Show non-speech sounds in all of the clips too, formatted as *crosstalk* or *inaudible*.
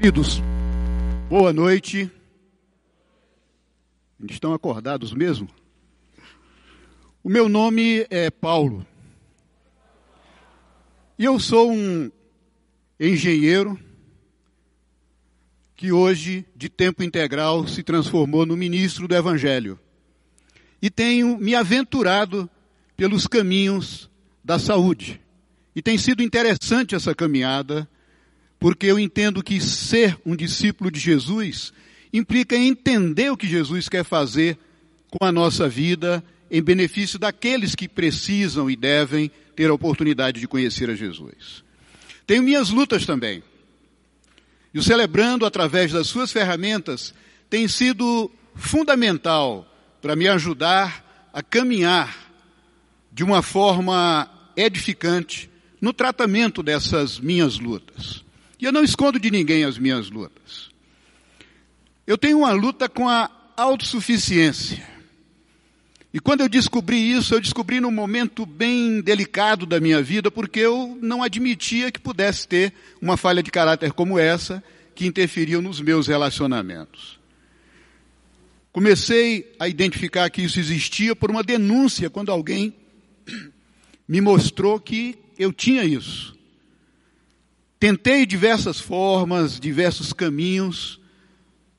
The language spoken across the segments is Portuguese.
Queridos, boa noite. Estão acordados mesmo? O meu nome é Paulo. E eu sou um engenheiro que hoje, de tempo integral, se transformou no ministro do Evangelho. E tenho me aventurado pelos caminhos da saúde. E tem sido interessante essa caminhada porque eu entendo que ser um discípulo de Jesus implica entender o que Jesus quer fazer com a nossa vida em benefício daqueles que precisam e devem ter a oportunidade de conhecer a Jesus. Tenho minhas lutas também. E o Celebrando, através das suas ferramentas, tem sido fundamental para me ajudar a caminhar de uma forma edificante no tratamento dessas minhas lutas. E eu não escondo de ninguém as minhas lutas. Eu tenho uma luta com a autossuficiência. E quando eu descobri isso, eu descobri num momento bem delicado da minha vida, porque eu não admitia que pudesse ter uma falha de caráter como essa, que interferiu nos meus relacionamentos. Comecei a identificar que isso existia por uma denúncia, quando alguém *clears throat* me mostrou que eu tinha isso. Tentei diversas formas, diversos caminhos,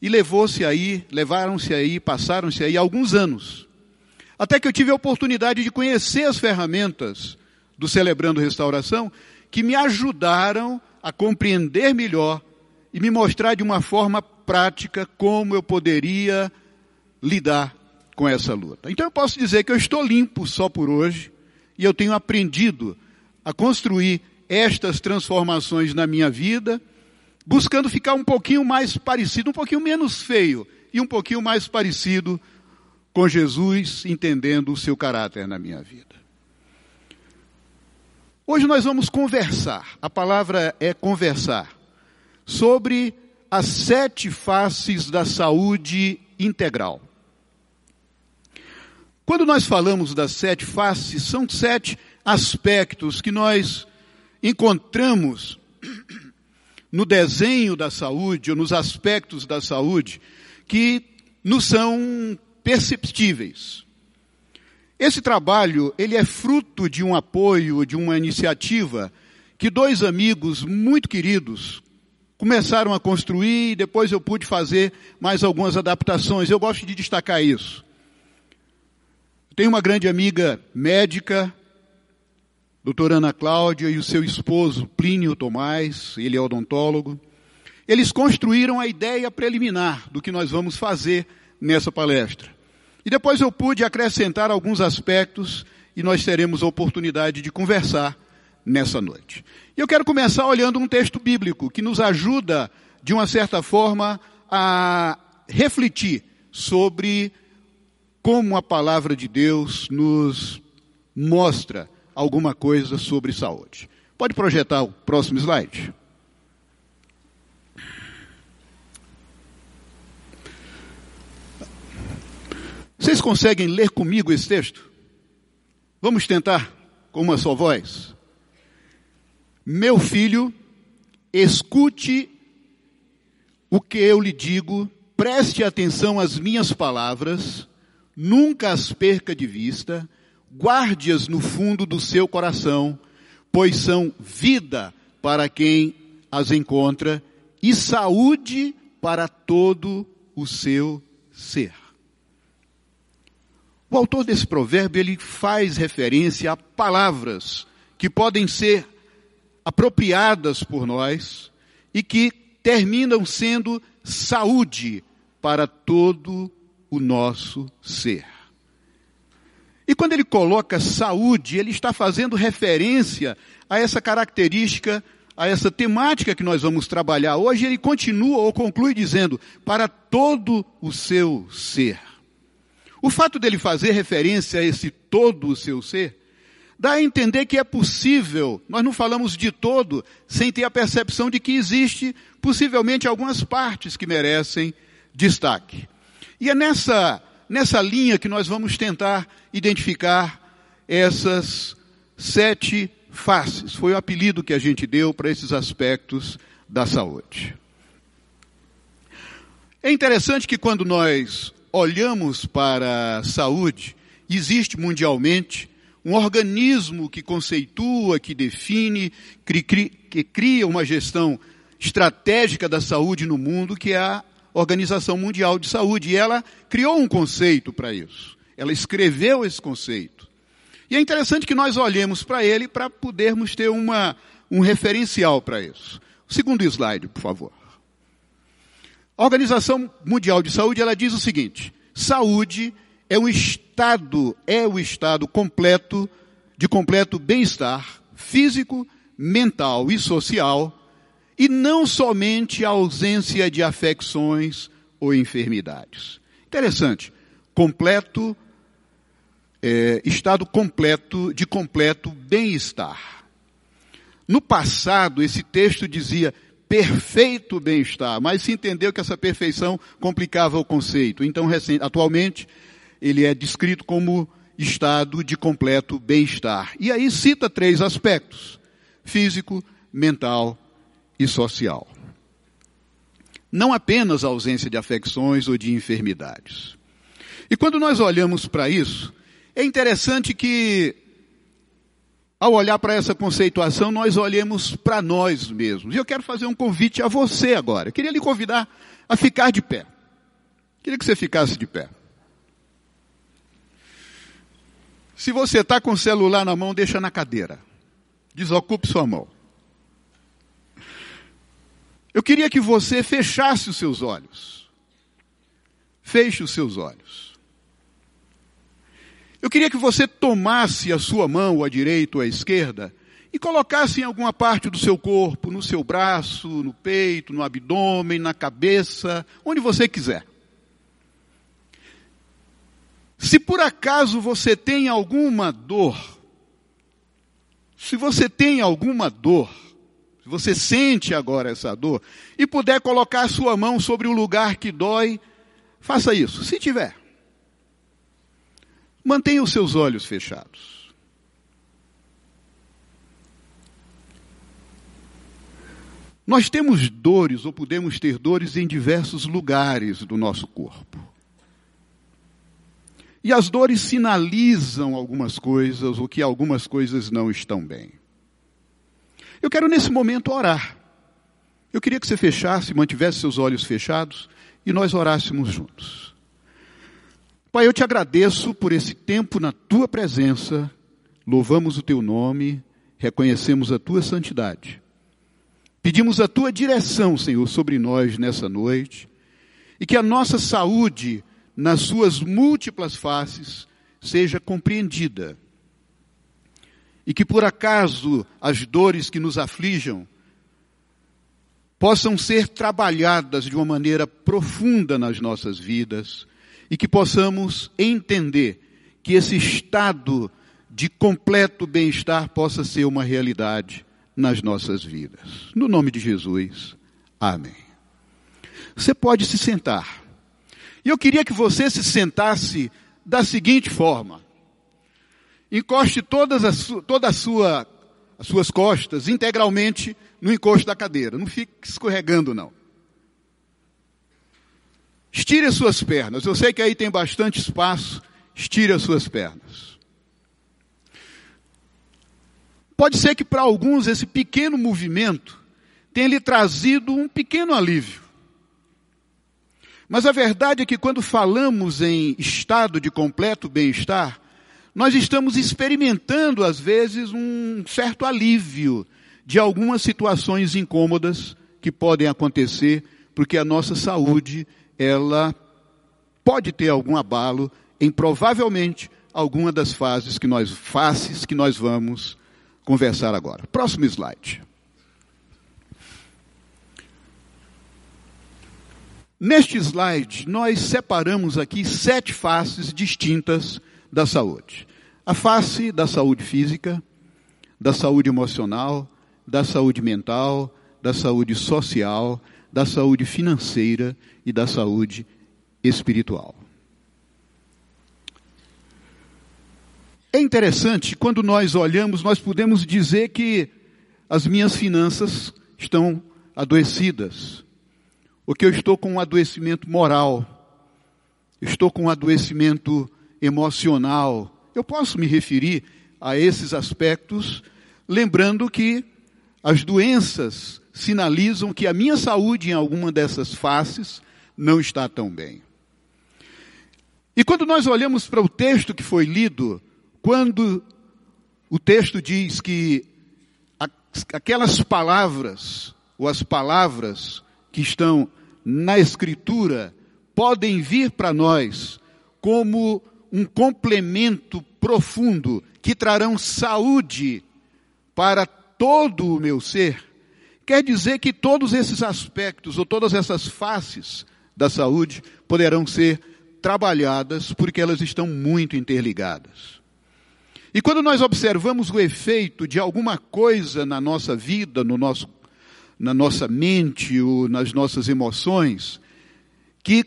e levou-se aí, levaram-se aí, passaram-se aí alguns anos. Até que eu tive a oportunidade de conhecer as ferramentas do Celebrando Restauração, que me ajudaram a compreender melhor e me mostrar de uma forma prática como eu poderia lidar com essa luta. Então eu posso dizer que eu estou limpo só por hoje e eu tenho aprendido a construir estas transformações na minha vida, buscando ficar um pouquinho mais parecido, um pouquinho menos feio e um pouquinho mais parecido com Jesus, entendendo o seu caráter na minha vida. Hoje nós vamos conversar, a palavra é conversar, sobre as sete faces da saúde integral. Quando nós falamos das sete faces, são sete aspectos que nós encontramos no desenho da saúde, ou nos aspectos da saúde, que nos são perceptíveis. Esse trabalho, ele é fruto de um apoio, de uma iniciativa que dois amigos muito queridos começaram a construir e depois eu pude fazer mais algumas adaptações. Eu gosto de destacar isso. Tenho uma grande amiga médica, doutora Ana Cláudia e o seu esposo Plínio Tomás, ele é odontólogo, eles construíram a ideia preliminar do que nós vamos fazer nessa palestra. E depois eu pude acrescentar alguns aspectos e nós teremos a oportunidade de conversar nessa noite. E eu quero começar olhando um texto bíblico que nos ajuda, de uma certa forma, a refletir sobre como a palavra de Deus nos mostra alguma coisa sobre saúde. Pode projetar o próximo slide? Vocês conseguem ler comigo esse texto? Vamos tentar com uma só voz. Meu filho, escute o que eu lhe digo, preste atenção às minhas palavras, nunca as perca de vista, guarde-as no fundo do seu coração, pois são vida para quem as encontra e saúde para todo o seu ser. O autor desse provérbio, ele faz referência a palavras que podem ser apropriadas por nós e que terminam sendo saúde para todo o nosso ser. E quando ele coloca saúde, ele está fazendo referência a essa característica, a essa temática que nós vamos trabalhar hoje. Ele continua ou conclui dizendo, para todo o seu ser. O fato dele fazer referência a esse todo o seu ser, dá a entender que é possível, nós não falamos de todo, sem ter a percepção de que existe possivelmente algumas partes que merecem destaque. E é nessa nessa linha que nós vamos tentar identificar essas sete faces. Foi o apelido que a gente deu para esses aspectos da saúde. É interessante que quando nós olhamos para a saúde, existe mundialmente um organismo que conceitua, que define, que cria uma gestão estratégica da saúde no mundo, que é a Organização Mundial de Saúde. E ela criou um conceito para isso. Ela escreveu esse conceito. E é interessante que nós olhemos para ele para podermos ter uma, um referencial para isso. Segundo slide, por favor. A Organização Mundial de Saúde, ela diz o seguinte: saúde é um estado, é o estado completo de completo bem-estar físico, mental e social, e não somente a ausência de afecções ou enfermidades. Interessante. Completo é, estado completo, de completo bem-estar. No passado, esse texto dizia perfeito bem-estar, mas se entendeu que essa perfeição complicava o conceito. Então, atualmente, ele é descrito como estado de completo bem-estar. E aí cita três aspectos: físico, mental e social. Não apenas a ausência de afecções ou de enfermidades. E quando nós olhamos para isso, é interessante que, ao olhar para essa conceituação, nós olhemos para nós mesmos. E eu quero fazer um convite a você agora. Eu queria lhe convidar a ficar de pé. Eu queria que você ficasse de pé. Se você está com o celular na mão, deixa na cadeira. Desocupe sua mão. Eu queria que você fechasse os seus olhos. Feche os seus olhos. Eu queria que você tomasse a sua mão, à direita ou à esquerda, e colocasse em alguma parte do seu corpo, no seu braço, no peito, no abdômen, na cabeça, onde você quiser. Se por acaso você tem alguma dor, se você tem alguma dor, se você sente agora essa dor, e puder colocar a sua mão sobre o lugar que dói, faça isso, se tiver. Mantenha os seus olhos fechados. Nós temos dores, ou podemos ter dores em diversos lugares do nosso corpo. E as dores sinalizam algumas coisas, ou que algumas coisas não estão bem. Eu quero nesse momento orar. Eu queria que você fechasse, mantivesse seus olhos fechados e nós orássemos juntos. Pai, eu te agradeço por esse tempo na tua presença, louvamos o teu nome, reconhecemos a tua santidade. Pedimos a tua direção, Senhor, sobre nós nessa noite, e que a nossa saúde, nas suas múltiplas faces, seja compreendida. E que por acaso as dores que nos aflijam possam ser trabalhadas de uma maneira profunda nas nossas vidas e que possamos entender que esse estado de completo bem-estar possa ser uma realidade nas nossas vidas. No nome de Jesus, amém. Você pode se sentar. E eu queria que você se sentasse da seguinte forma: encoste todas as, toda a sua, as suas costas integralmente no encosto da cadeira. Não fique escorregando, não. Estire as suas pernas. Eu sei que aí tem bastante espaço. Estire as suas pernas. Pode ser que para alguns esse pequeno movimento tenha lhe trazido um pequeno alívio. Mas a verdade é que quando falamos em estado de completo bem-estar, nós estamos experimentando às vezes um certo alívio de algumas situações incômodas que podem acontecer, porque a nossa saúde ela pode ter algum abalo em provavelmente alguma das fases que nós faces que nós vamos conversar agora. Próximo slide. Neste slide, nós separamos aqui sete faces distintas da saúde. A face da saúde física, da saúde emocional, da saúde mental, da saúde social, da saúde financeira e da saúde espiritual. É interessante, quando nós olhamos, nós podemos dizer que as minhas finanças estão adoecidas, ou que eu estou com um adoecimento moral, estou com um adoecimento emocional. Eu posso me referir a esses aspectos, lembrando que as doenças sinalizam que a minha saúde em alguma dessas faces não está tão bem. E quando nós olhamos para o texto que foi lido, quando o texto diz que aquelas palavras, ou as palavras que estão na Escritura, podem vir para nós como um complemento profundo que trarão saúde para todo o meu ser, quer dizer que todos esses aspectos ou todas essas faces da saúde poderão ser trabalhadas porque elas estão muito interligadas. E quando nós observamos o efeito de alguma coisa na nossa vida, no nosso, na nossa mente ou nas nossas emoções, que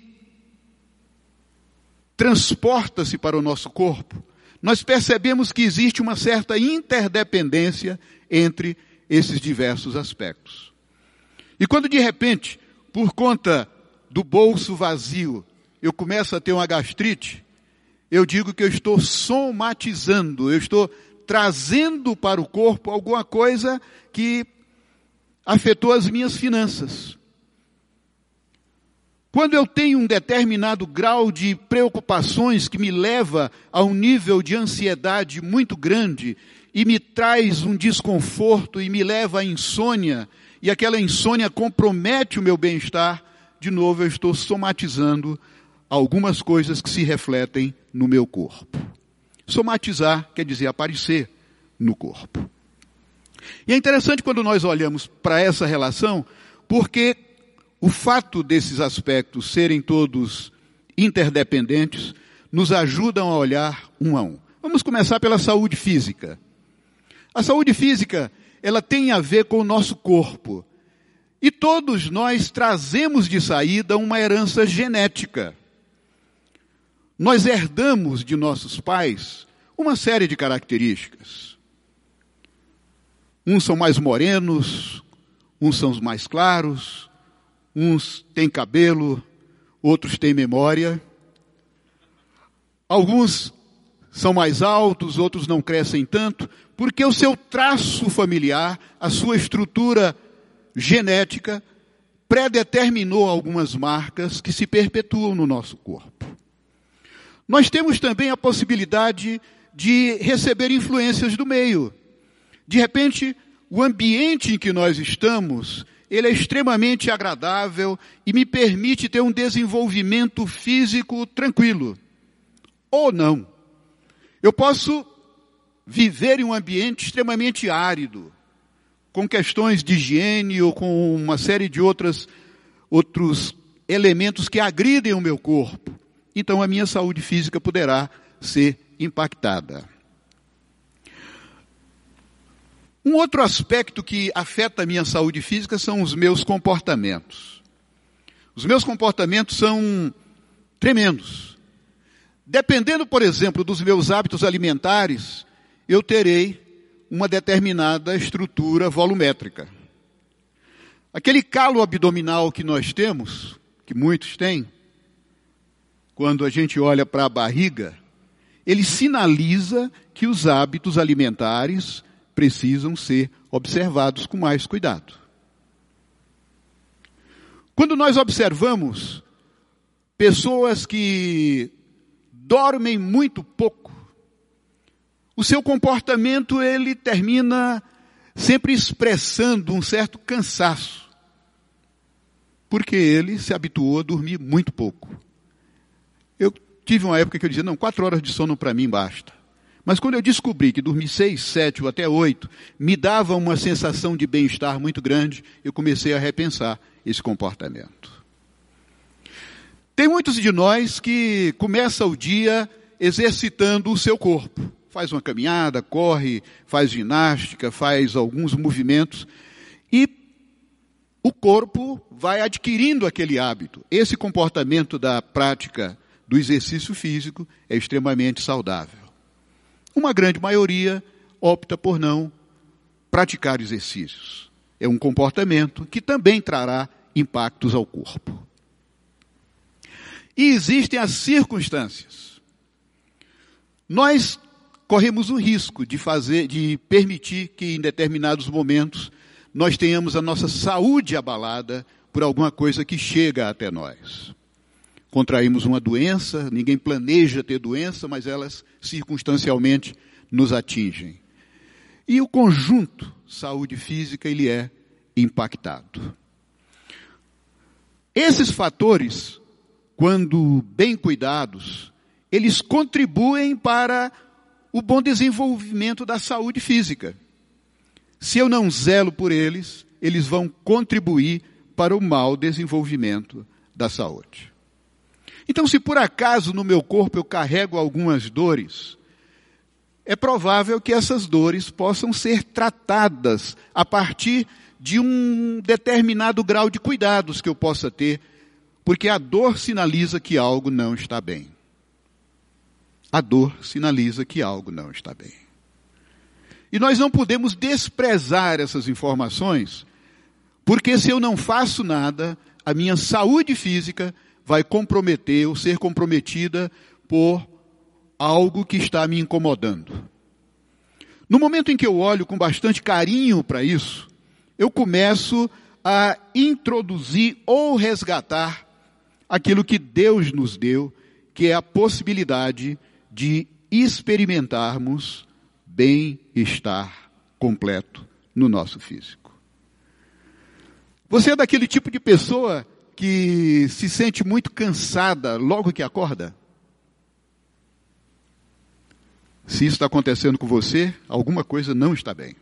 transporta-se para o nosso corpo, nós percebemos que existe uma certa interdependência entre esses diversos aspectos. E quando de repente, por conta do bolso vazio, eu começo a ter uma gastrite, eu digo que eu estou somatizando, eu estou trazendo para o corpo alguma coisa que afetou as minhas finanças. Quando eu tenho um determinado grau de preocupações que me leva a um nível de ansiedade muito grande e me traz um desconforto e me leva à insônia, e aquela insônia compromete o meu bem-estar, de novo eu estou somatizando algumas coisas que se refletem no meu corpo. Somatizar quer dizer aparecer no corpo. E é interessante quando nós olhamos para essa relação, porque o fato desses aspectos serem todos interdependentes nos ajudam a olhar um a um. Vamos começar pela saúde física. A saúde física, ela tem a ver com o nosso corpo. E todos nós trazemos de saída uma herança genética. Nós herdamos de nossos pais uma série de características. Uns são mais morenos, uns são mais claros, uns têm cabelo, outros têm memória. Alguns são mais altos, outros não crescem tanto, porque o seu traço familiar, a sua estrutura genética, predeterminou algumas marcas que se perpetuam no nosso corpo. Nós temos também a possibilidade de receber influências do meio. De repente, o ambiente em que nós estamos, ele é extremamente agradável e me permite ter um desenvolvimento físico tranquilo. Ou não. Eu posso viver em um ambiente extremamente árido, com questões de higiene ou com uma série de outras, outros elementos que agridem o meu corpo então a minha saúde física poderá ser impactada. Um outro aspecto que afeta a minha saúde física são os meus comportamentos. Os meus comportamentos são tremendos. Dependendo, por exemplo, dos meus hábitos alimentares, eu terei uma determinada estrutura volumétrica. Aquele calo abdominal que nós temos, que muitos têm, quando a gente olha para a barriga, ele sinaliza que os hábitos alimentares precisam ser observados com mais cuidado. Quando nós observamos pessoas que dormem muito pouco, o seu comportamento ele termina sempre expressando um certo cansaço, porque ele se habituou a dormir muito pouco. Eu tive uma época que eu dizia, não, quatro horas de sono para mim basta. Mas quando eu descobri que dormir seis, sete ou até oito me dava uma sensação de bem-estar muito grande, eu comecei a repensar esse comportamento. Tem muitos de nós que começam o dia exercitando o seu corpo. Faz uma caminhada, corre, faz ginástica, faz alguns movimentos e o corpo vai adquirindo aquele hábito. Esse comportamento da prática do exercício físico é extremamente saudável. Uma grande maioria opta por não praticar exercícios. É um comportamento que também trará impactos ao corpo. E existem as circunstâncias. Nós corremos o risco de fazer, de permitir que em determinados momentos nós tenhamos a nossa saúde abalada por alguma coisa que chega até nós. Contraímos uma doença, ninguém planeja ter doença, mas elas circunstancialmente nos atingem. E o conjunto saúde física ele é impactado. Esses fatores, quando bem cuidados, eles contribuem para o bom desenvolvimento da saúde física. Se eu não zelo por eles, eles vão contribuir para o mau desenvolvimento da saúde. Então, se por acaso no meu corpo eu carrego algumas dores, é provável que essas dores possam ser tratadas a partir de um determinado grau de cuidados que eu possa ter, porque a dor sinaliza que algo não está bem. A dor sinaliza que algo não está bem. E nós não podemos desprezar essas informações, porque se eu não faço nada, a minha saúde física vai comprometer ou ser comprometida por algo que está me incomodando. No momento em que eu olho com bastante carinho para isso, eu começo a introduzir ou resgatar aquilo que Deus nos deu, que é a possibilidade de experimentarmos bem-estar completo no nosso físico. Você é daquele tipo de pessoa que se sente muito cansada logo que acorda? Se isso está acontecendo com você, alguma coisa não está bem.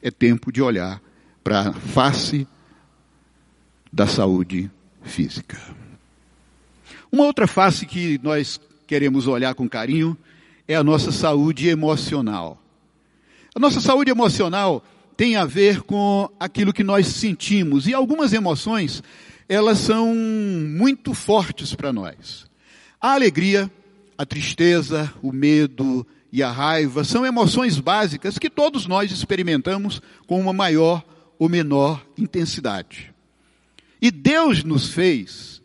É tempo de olhar para a face da saúde física. Uma outra face que nós queremos olhar com carinho é a nossa saúde emocional. A nossa saúde emocional tem a ver com aquilo que nós sentimos e algumas emoções, elas são muito fortes para nós. A alegria, a tristeza, o medo e a raiva são emoções básicas que todos nós experimentamos com uma maior ou menor intensidade. E Deus nos fez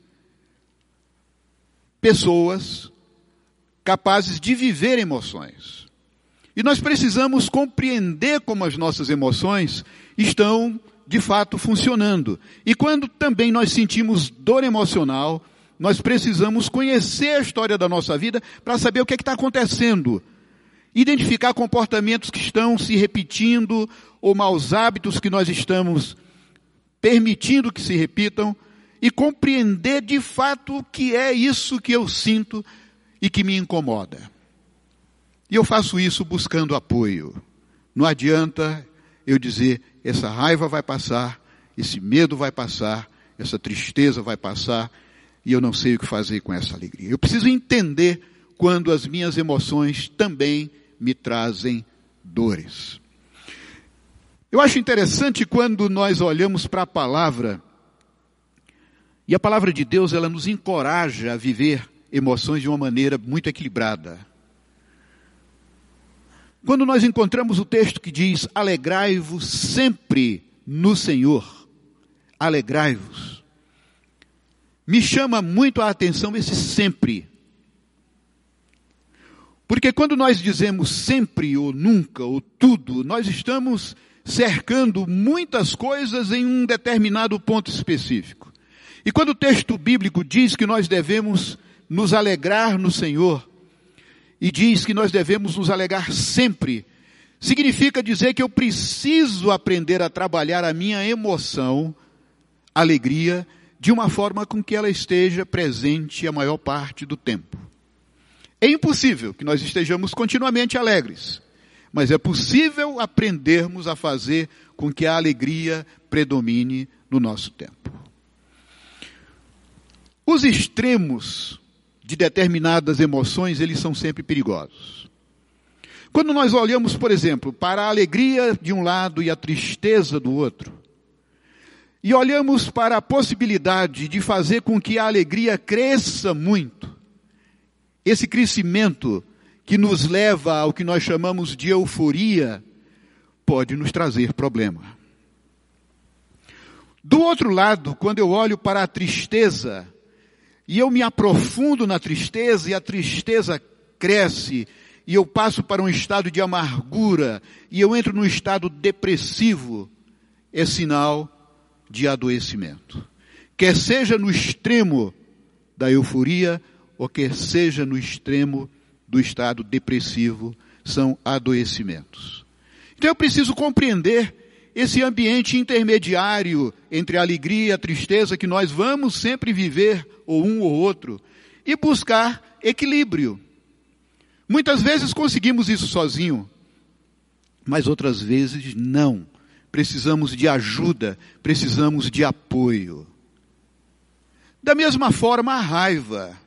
pessoas capazes de viver emoções. E nós precisamos compreender como as nossas emoções estão de fato funcionando. E quando também nós sentimos dor emocional, nós precisamos conhecer a história da nossa vida para saber o que é está acontecendo. Identificar comportamentos que estão se repetindo ou maus hábitos que nós estamos permitindo que se repitam e compreender de fato o que é isso que eu sinto e que me incomoda. E eu faço isso buscando apoio. Não adianta eu dizer, essa raiva vai passar, esse medo vai passar, essa tristeza vai passar, e eu não sei o que fazer com essa alegria. Eu preciso entender quando as minhas emoções também me trazem dores. Eu acho interessante quando nós olhamos para a palavra, e a palavra de Deus, ela nos encoraja a viver emoções de uma maneira muito equilibrada. Quando nós encontramos o texto que diz: Alegrai-vos sempre no Senhor, alegrai-vos. Me chama muito a atenção esse sempre. Porque quando nós dizemos sempre ou nunca ou tudo, nós estamos cercando muitas coisas em um determinado ponto específico. E quando o texto bíblico diz que nós devemos nos alegrar no Senhor, e diz que nós devemos nos alegrar sempre, significa dizer que eu preciso aprender a trabalhar a minha emoção, alegria, de uma forma com que ela esteja presente a maior parte do tempo. É impossível que nós estejamos continuamente alegres, mas é possível aprendermos a fazer com que a alegria predomine no nosso tempo. Os extremos de determinadas emoções, eles são sempre perigosos. Quando nós olhamos, por exemplo, para a alegria de um lado e a tristeza do outro, e olhamos para a possibilidade de fazer com que a alegria cresça muito, esse crescimento que nos leva ao que nós chamamos de euforia, pode nos trazer problema. Do outro lado, quando eu olho para a tristeza, e eu me aprofundo na tristeza, e a tristeza cresce, e eu passo para um estado de amargura, e eu entro num estado depressivo, é sinal de adoecimento. Quer seja no extremo da euforia, ou quer seja no extremo do estado depressivo, são adoecimentos. Então eu preciso compreender esse ambiente intermediário entre a alegria e a tristeza que nós vamos sempre viver, ou um ou outro, e buscar equilíbrio. Muitas vezes conseguimos isso sozinho, mas outras vezes não. Precisamos de ajuda, precisamos de apoio. Da mesma forma, a raiva.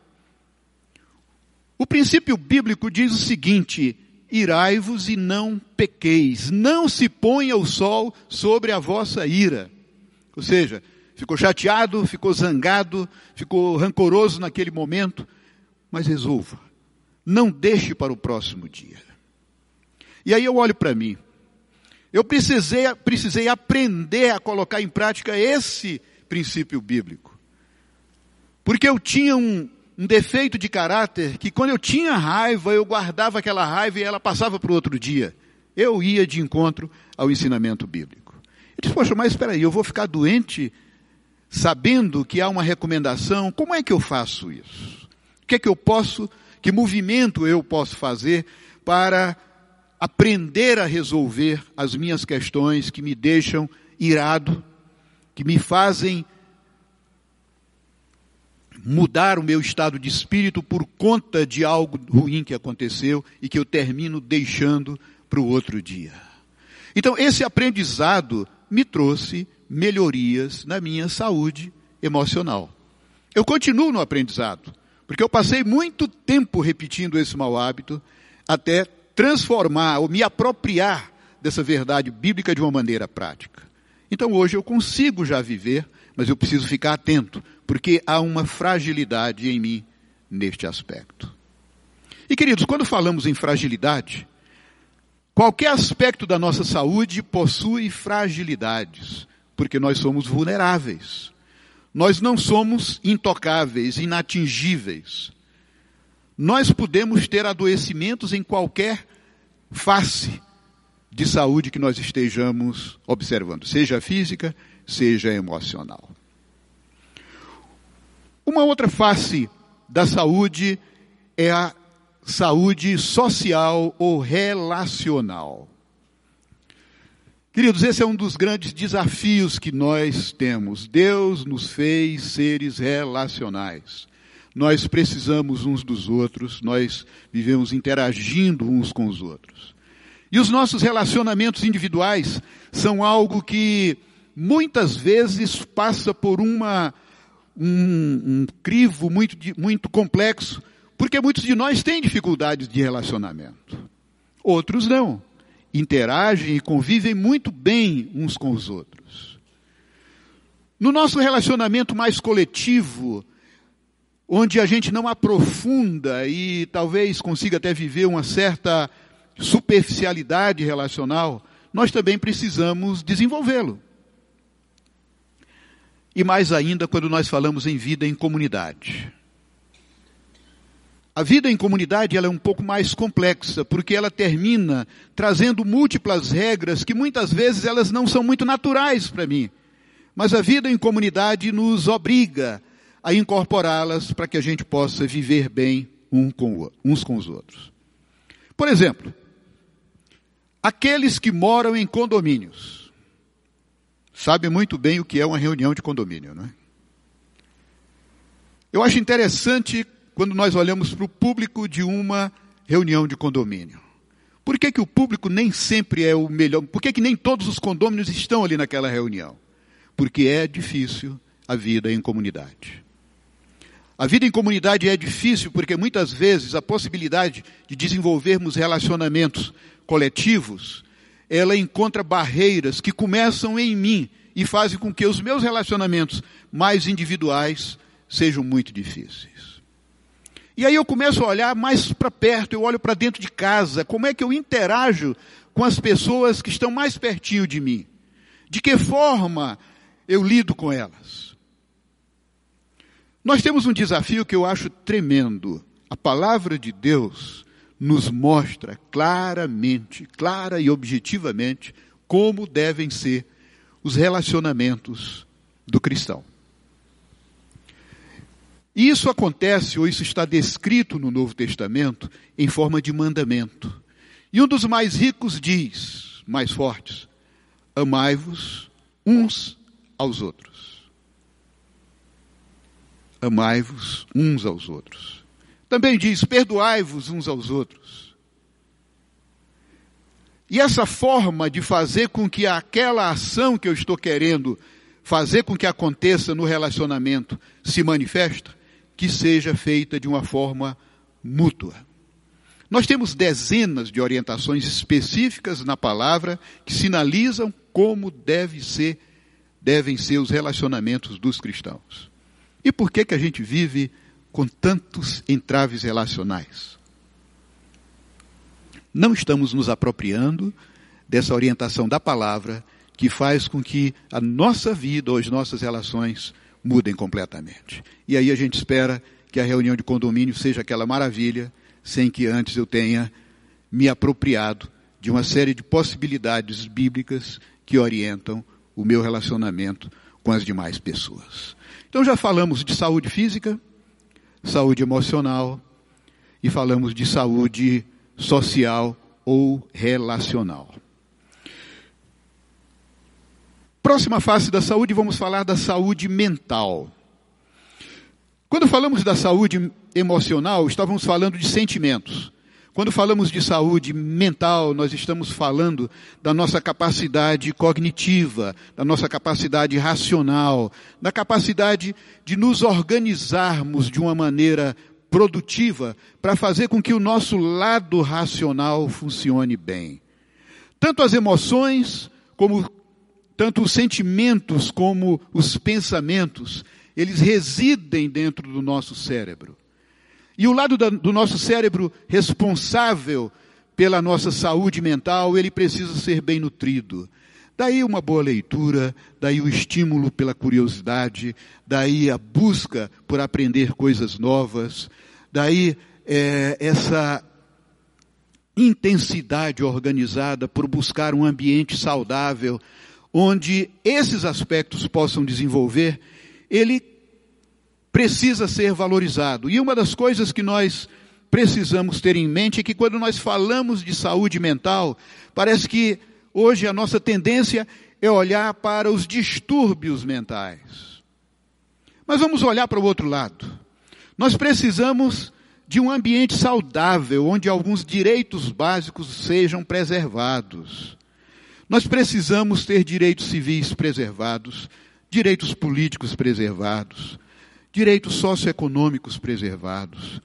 O princípio bíblico diz o seguinte: irai-vos e não pequeis, não se ponha o sol sobre a vossa ira. Ou seja, ficou chateado, ficou zangado, ficou rancoroso naquele momento, mas resolva, não deixe para o próximo dia. E aí eu olho para mim, eu precisei, precisei aprender a colocar em prática esse princípio bíblico, porque eu tinha um, um defeito de caráter que quando eu tinha raiva, eu guardava aquela raiva e ela passava para o outro dia. Eu ia de encontro ao ensinamento bíblico. Eu disse, poxa, mas espera aí, eu vou ficar doente sabendo que há uma recomendação, como é que eu faço isso? O que é que eu posso, que movimento eu posso fazer para aprender a resolver as minhas questões que me deixam irado, que me fazem mudar o meu estado de espírito por conta de algo ruim que aconteceu e que eu termino deixando para o outro dia. Então, esse aprendizado me trouxe melhorias na minha saúde emocional. Eu continuo no aprendizado, porque eu passei muito tempo repetindo esse mau hábito até transformar ou me apropriar dessa verdade bíblica de uma maneira prática. Então hoje eu consigo já viver, mas eu preciso ficar atento, porque há uma fragilidade em mim neste aspecto. E queridos, quando falamos em fragilidade, qualquer aspecto da nossa saúde possui fragilidades, porque nós somos vulneráveis. Nós não somos intocáveis, inatingíveis. Nós podemos ter adoecimentos em qualquer face de saúde que nós estejamos observando, seja física, seja emocional. Uma outra face da saúde é a saúde social ou relacional. Queridos, esse é um dos grandes desafios que nós temos. Deus nos fez seres relacionais. Nós precisamos uns dos outros, nós vivemos interagindo uns com os outros. E os nossos relacionamentos individuais são algo que muitas vezes passa por uma um, um crivo muito, muito complexo, porque muitos de nós têm dificuldades de relacionamento. Outros não. Interagem e convivem muito bem uns com os outros. No nosso relacionamento mais coletivo, onde a gente não aprofunda e talvez consiga até viver uma certa superficialidade relacional, nós também precisamos desenvolvê-lo. E mais ainda quando nós falamos em vida em comunidade. A vida em comunidade ela é um pouco mais complexa, porque ela termina trazendo múltiplas regras que muitas vezes elas não são muito naturais para mim. Mas a vida em comunidade nos obriga a incorporá-las para que a gente possa viver bem um com, uns com os outros. Por exemplo, aqueles que moram em condomínios sabe muito bem o que é uma reunião de condomínio, não é? Eu acho interessante quando nós olhamos para o público de uma reunião de condomínio. Por que, que o público nem sempre é o melhor? Por que, que nem todos os condôminos estão ali naquela reunião? Porque é difícil a vida em comunidade. A vida em comunidade é difícil porque muitas vezes a possibilidade de desenvolvermos relacionamentos coletivos ela encontra barreiras que começam em mim e fazem com que os meus relacionamentos mais individuais sejam muito difíceis. E aí eu começo a olhar mais para perto, eu olho para dentro de casa, como é que eu interajo com as pessoas que estão mais pertinho de mim? De que forma eu lido com elas. Nós temos um desafio que eu acho tremendo. A palavra de Deus nos mostra claramente, clara e objetivamente, como devem ser os relacionamentos do cristão. Isso acontece, ou isso está descrito no Novo Testamento, em forma de mandamento. E um dos mais ricos diz, mais fortes, amai-vos uns aos outros. Amai-vos uns aos outros. Também diz, perdoai-vos uns aos outros. E essa forma de fazer com que aquela ação que eu estou querendo fazer com que aconteça no relacionamento se manifesta, que seja feita de uma forma mútua. Nós temos dezenas de orientações específicas na palavra que sinalizam como deve ser, devem ser os relacionamentos dos cristãos. E por que que a gente vive com tantos entraves relacionais? Não estamos nos apropriando dessa orientação da palavra que faz com que a nossa vida ou as nossas relações mudem completamente. E aí a gente espera que a reunião de condomínio seja aquela maravilha sem que antes eu tenha me apropriado de uma série de possibilidades bíblicas que orientam o meu relacionamento com as demais pessoas. Então já falamos de saúde física, saúde emocional e falamos de saúde social ou relacional. Próxima face da saúde, vamos falar da saúde mental. Quando falamos da saúde emocional, estávamos falando de sentimentos. Quando falamos de saúde mental, nós estamos falando da nossa capacidade cognitiva, da nossa capacidade racional, da capacidade de nos organizarmos de uma maneira produtiva para fazer com que o nosso lado racional funcione bem. Tanto as emoções, como tanto os sentimentos como os pensamentos, eles residem dentro do nosso cérebro. E o lado da, do nosso cérebro responsável pela nossa saúde mental, ele precisa ser bem nutrido. Daí uma boa leitura, daí o estímulo pela curiosidade, daí a busca por aprender coisas novas, daí é, essa intensidade organizada por buscar um ambiente saudável, onde esses aspectos possam desenvolver ele precisa ser valorizado. E uma das coisas que nós precisamos ter em mente é que quando nós falamos de saúde mental, parece que hoje a nossa tendência é olhar para os distúrbios mentais. Mas vamos olhar para o outro lado. Nós precisamos de um ambiente saudável, onde alguns direitos básicos sejam preservados. Nós precisamos ter direitos civis preservados, direitos políticos preservados, direitos socioeconômicos preservados,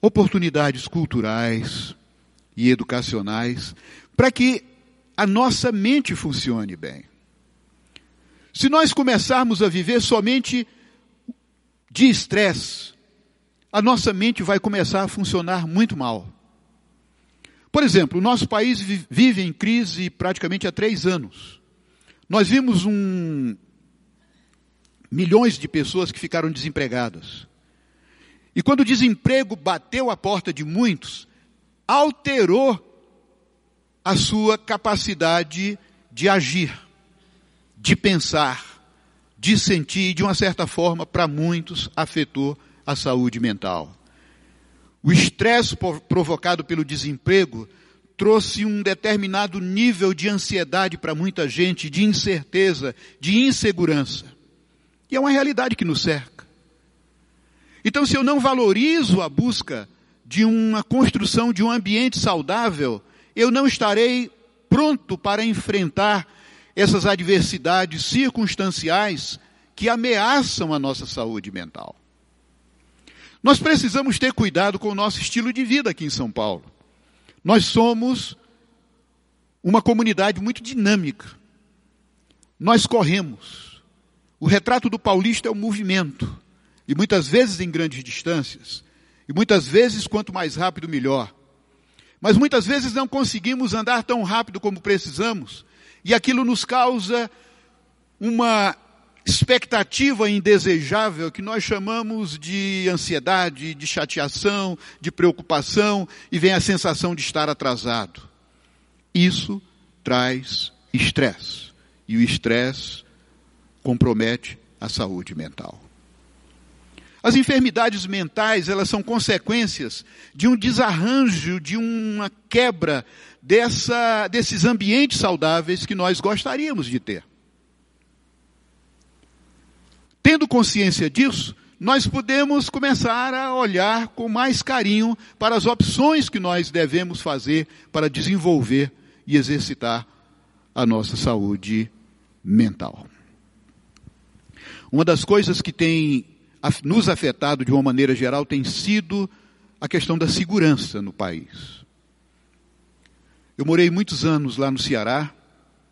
oportunidades culturais e educacionais, para que a nossa mente funcione bem. Se nós começarmos a viver somente de estresse, a nossa mente vai começar a funcionar muito mal. Por exemplo, o nosso país vive em crise praticamente há três anos. Nós vimos um, milhões de pessoas que ficaram desempregadas. E quando o desemprego bateu a porta de muitos, alterou a sua capacidade de agir, de pensar, de sentir, e de uma certa forma, para muitos, afetou a saúde mental. O estresse provocado pelo desemprego trouxe um determinado nível de ansiedade para muita gente, de incerteza, de insegurança. E é uma realidade que nos cerca. Então, se eu não valorizo a busca de uma construção de um ambiente saudável, eu não estarei pronto para enfrentar essas adversidades circunstanciais que ameaçam a nossa saúde mental. Nós precisamos ter cuidado com o nosso estilo de vida aqui em São Paulo. Nós somos uma comunidade muito dinâmica. Nós corremos. O retrato do paulista é o movimento. E muitas vezes em grandes distâncias. E muitas vezes quanto mais rápido, melhor. Mas muitas vezes não conseguimos andar tão rápido como precisamos. E aquilo nos causa uma expectativa indesejável que nós chamamos de ansiedade, de chateação, de preocupação e vem a sensação de estar atrasado. Isso traz estresse e o estresse compromete a saúde mental. As enfermidades mentais, elas são consequências de um desarranjo, de uma quebra dessa, desses ambientes saudáveis que nós gostaríamos de ter. Tendo consciência disso, nós podemos começar a olhar com mais carinho para as opções que nós devemos fazer para desenvolver e exercitar a nossa saúde mental. Uma das coisas que tem nos afetado de uma maneira geral tem sido a questão da segurança no país. Eu morei muitos anos lá no Ceará,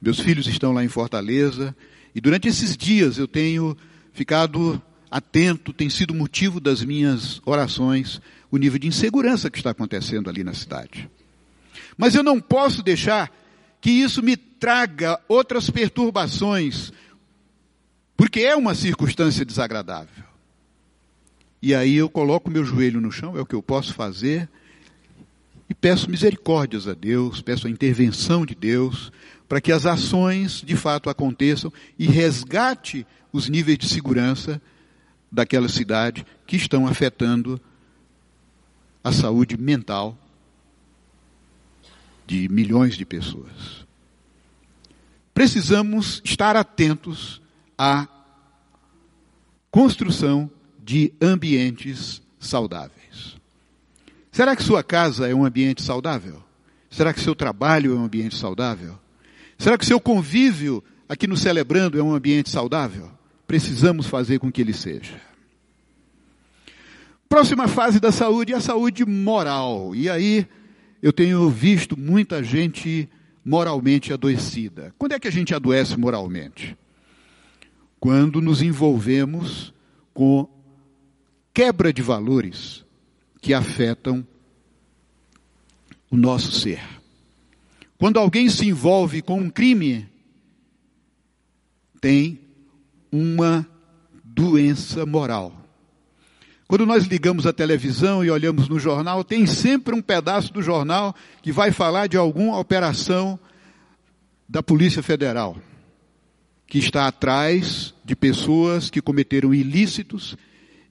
meus filhos estão lá em Fortaleza, e durante esses dias eu tenho ficado atento, tem sido motivo das minhas orações, o nível de insegurança que está acontecendo ali na cidade. Mas eu não posso deixar que isso me traga outras perturbações, porque é uma circunstância desagradável. E aí eu coloco meu joelho no chão, é o que eu posso fazer, e peço misericórdias a Deus, peço a intervenção de Deus, para que as ações de fato aconteçam e resgate os níveis de segurança daquela cidade que estão afetando a saúde mental de milhões de pessoas. Precisamos estar atentos à construção de ambientes saudáveis. Será que sua casa é um ambiente saudável? Será que seu trabalho é um ambiente saudável? Será que seu convívio aqui no Celebrando é um ambiente saudável? Precisamos fazer com que ele seja. Próxima fase da saúde é a saúde moral. E aí eu tenho visto muita gente moralmente adoecida. Quando é que a gente adoece moralmente? Quando nos envolvemos com quebra de valores que afetam o nosso ser. Quando alguém se envolve com um crime, tem uma doença moral. Quando nós ligamos a televisão e olhamos no jornal, tem sempre um pedaço do jornal que vai falar de alguma operação da Polícia Federal, que está atrás de pessoas que cometeram ilícitos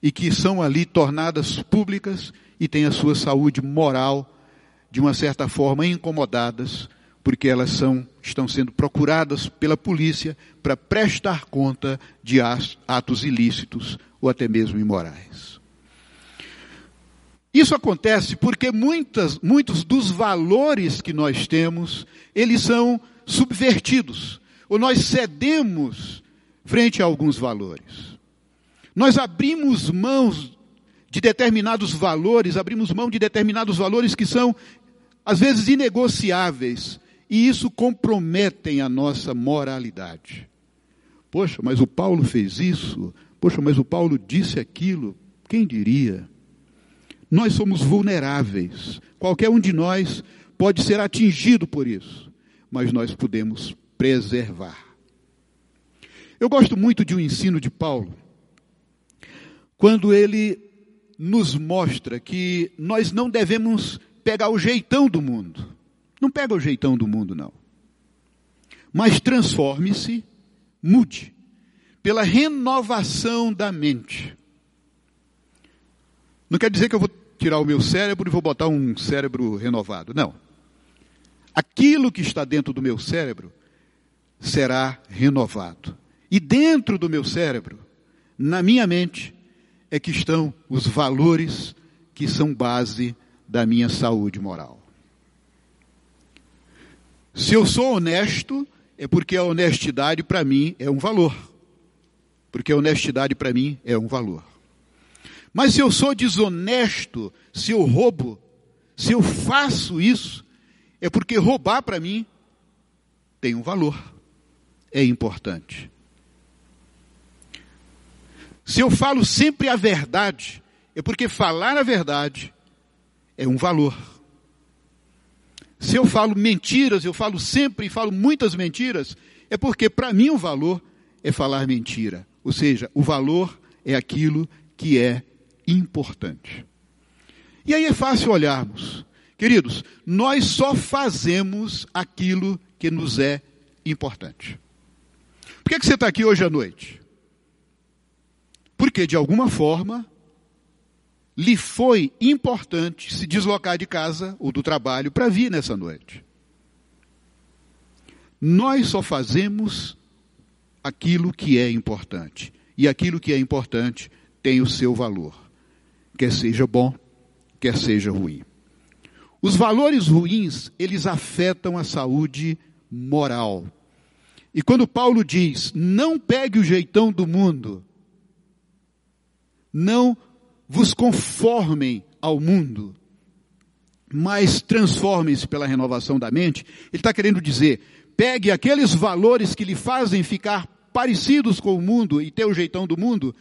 e que são ali tornadas públicas e têm a sua saúde moral, de uma certa forma, incomodadas, porque elas são, estão sendo procuradas pela polícia para prestar conta de atos ilícitos ou até mesmo imorais. Isso acontece porque muitas, muitos dos valores que nós temos, eles são subvertidos, ou nós cedemos frente a alguns valores. Nós abrimos mãos de determinados valores, abrimos mão de determinados valores que são, às vezes, inegociáveis, e isso comprometem a nossa moralidade. Poxa, mas o Paulo fez isso, poxa, mas o Paulo disse aquilo, quem diria? Nós somos vulneráveis, qualquer um de nós pode ser atingido por isso, mas nós podemos preservar. Eu gosto muito de um ensino de Paulo, quando ele nos mostra que nós não devemos pegar o jeitão do mundo. Não pega o jeitão do mundo, não. Mas transforme-se, mude, pela renovação da mente. Não quer dizer que eu vou tirar o meu cérebro e vou botar um cérebro renovado. Não. Aquilo que está dentro do meu cérebro será renovado. E dentro do meu cérebro, na minha mente, é que estão os valores que são base da minha saúde moral. Se eu sou honesto, é porque a honestidade para mim é um valor. Porque a honestidade para mim é um valor. Mas se eu sou desonesto, se eu roubo, se eu faço isso, é porque roubar para mim tem um valor, é importante. Se eu falo sempre a verdade, é porque falar a verdade é um valor. Se eu falo mentiras, eu falo sempre e falo muitas mentiras, é porque para mim o valor é falar mentira. Ou seja, o valor é aquilo que é importante. E aí é fácil olharmos. Queridos, nós só fazemos aquilo que nos é importante. Por que, que você está aqui hoje à noite? Porque, de alguma forma, lhe foi importante se deslocar de casa ou do trabalho para vir nessa noite. Nós só fazemos aquilo que é importante. E aquilo que é importante tem o seu valor, quer seja bom, quer seja ruim. Os valores ruins, eles afetam a saúde moral. E quando Paulo diz: "Não pegue o jeitão do mundo, não vos conformem ao mundo, mas transformem-se pela renovação da mente", ele está querendo dizer: pegue aqueles valores que lhe fazem ficar parecidos com o mundo e ter o jeitão do mundo,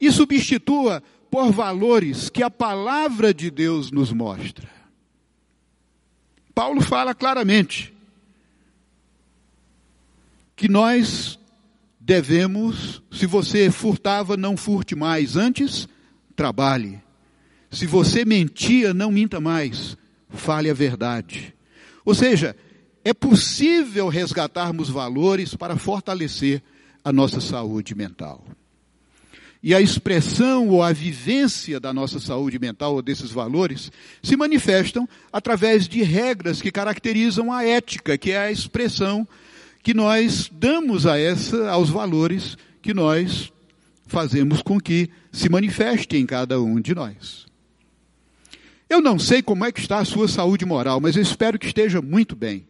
e substitua por valores que a palavra de Deus nos mostra. Paulo fala claramente que nós devemos, se você furtava, não furte mais, antes trabalhe. Se você mentia, não minta mais, fale a verdade. Ou seja, é possível resgatarmos valores para fortalecer a nossa saúde mental. E a expressão ou a vivência da nossa saúde mental ou desses valores se manifestam através de regras que caracterizam a ética, que é a expressão que nós damos a essa aos valores que nós fazemos com que se manifeste em cada um de nós. Eu não sei como é que está a sua saúde moral, mas eu espero que esteja muito bem.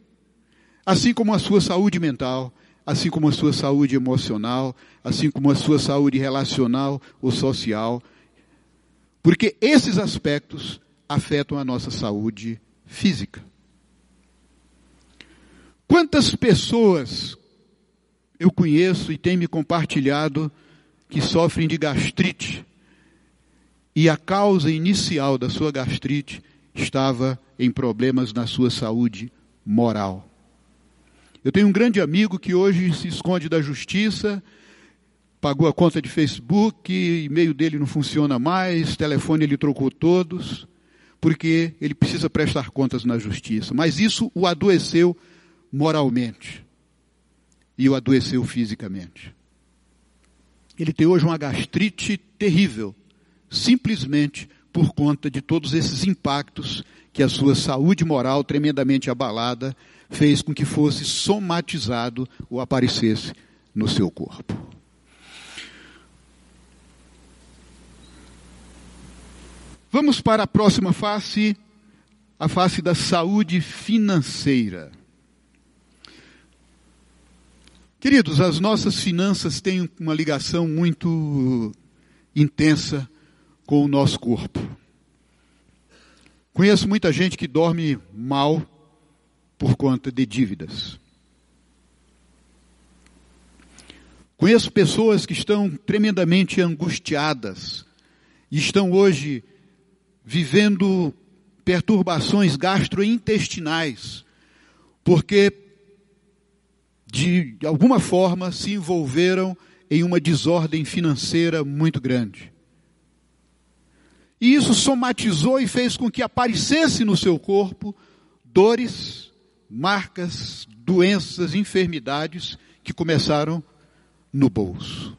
Assim como a sua saúde mental, assim como a sua saúde emocional, assim como a sua saúde relacional ou social, porque esses aspectos afetam a nossa saúde física. Quantas pessoas eu conheço e têm me compartilhado que sofrem de gastrite e a causa inicial da sua gastrite estava em problemas na sua saúde moral. Eu tenho um grande amigo que hoje se esconde da justiça, pagou a conta de Facebook, e-mail dele não funciona mais, telefone ele trocou todos, porque ele precisa prestar contas na justiça. Mas isso o adoeceu moralmente e o adoeceu fisicamente. Ele tem hoje uma gastrite terrível, simplesmente por conta de todos esses impactos que a sua saúde moral tremendamente abalada fez com que fosse somatizado ou aparecesse no seu corpo. Vamos para a próxima face, a face da saúde financeira. Queridos, as nossas finanças têm uma ligação muito intensa com o nosso corpo. Conheço muita gente que dorme mal por conta de dívidas. Conheço pessoas que estão tremendamente angustiadas e estão hoje vivendo perturbações gastrointestinais, porque de alguma forma se envolveram em uma desordem financeira muito grande. E isso somatizou e fez com que aparecesse no seu corpo dores, marcas, doenças, enfermidades que começaram no bolso.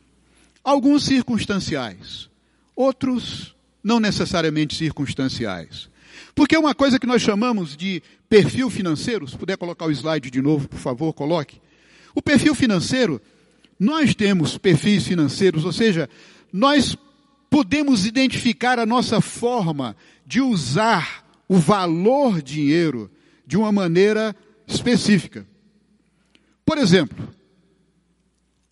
Alguns circunstanciais, outros não necessariamente circunstanciais. Porque uma coisa que nós chamamos de perfil financeiro, se puder colocar o slide de novo, por favor, coloque. O perfil financeiro, nós temos perfis financeiros, ou seja, nós podemos identificar a nossa forma de usar o valor dinheiro de uma maneira específica. Por exemplo,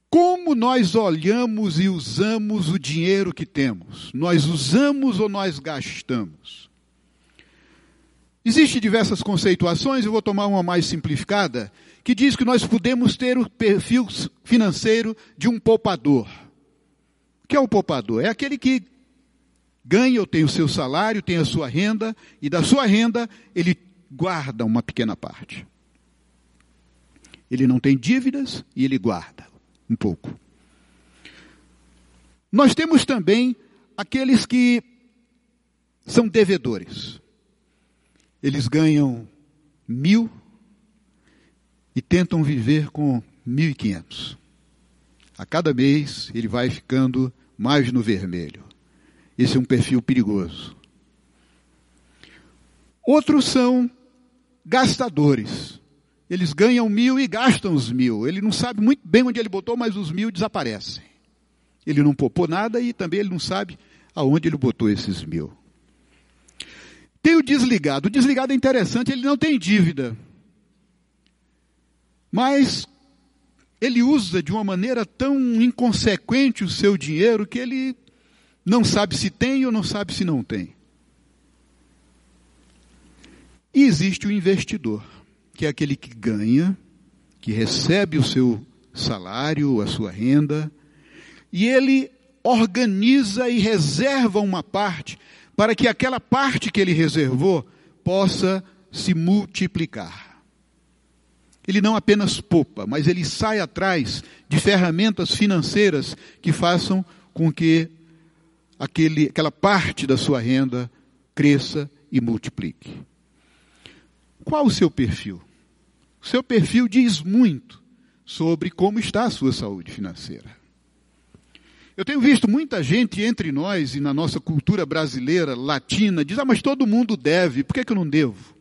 como nós olhamos e usamos o dinheiro que temos? Nós usamos ou nós gastamos? Existem diversas conceituações, eu vou tomar uma mais simplificada, que diz que nós podemos ter o perfil financeiro de um poupador. O que é o poupador? É aquele que ganha ou tem o seu salário, tem a sua renda, e da sua renda ele guarda uma pequena parte. Ele não tem dívidas e ele guarda um pouco. Nós temos também aqueles que são devedores. Eles ganham mil e tentam viver com mil e quinhentos. A cada mês ele vai ficando mais no vermelho. Esse é um perfil perigoso. Outros são gastadores. Eles ganham mil e gastam os mil. Ele não sabe muito bem onde ele botou, mas os mil desaparecem. Ele não poupou nada e também ele não sabe aonde ele botou esses mil. Tem o desligado. O desligado é interessante, ele não tem dívida. Mas ele usa de uma maneira tão inconsequente o seu dinheiro que ele não sabe se tem ou não sabe se não tem. E existe o investidor, que é aquele que ganha, que recebe o seu salário, a sua renda, e ele organiza e reserva uma parte para que aquela parte que ele reservou possa se multiplicar. Ele não apenas poupa, mas ele sai atrás de ferramentas financeiras que façam com que aquele, aquela parte da sua renda cresça e multiplique. Qual o seu perfil? O seu perfil diz muito sobre como está a sua saúde financeira. Eu tenho visto muita gente entre nós e na nossa cultura brasileira, latina, diz: ah, mas todo mundo deve, por que, que eu não devo?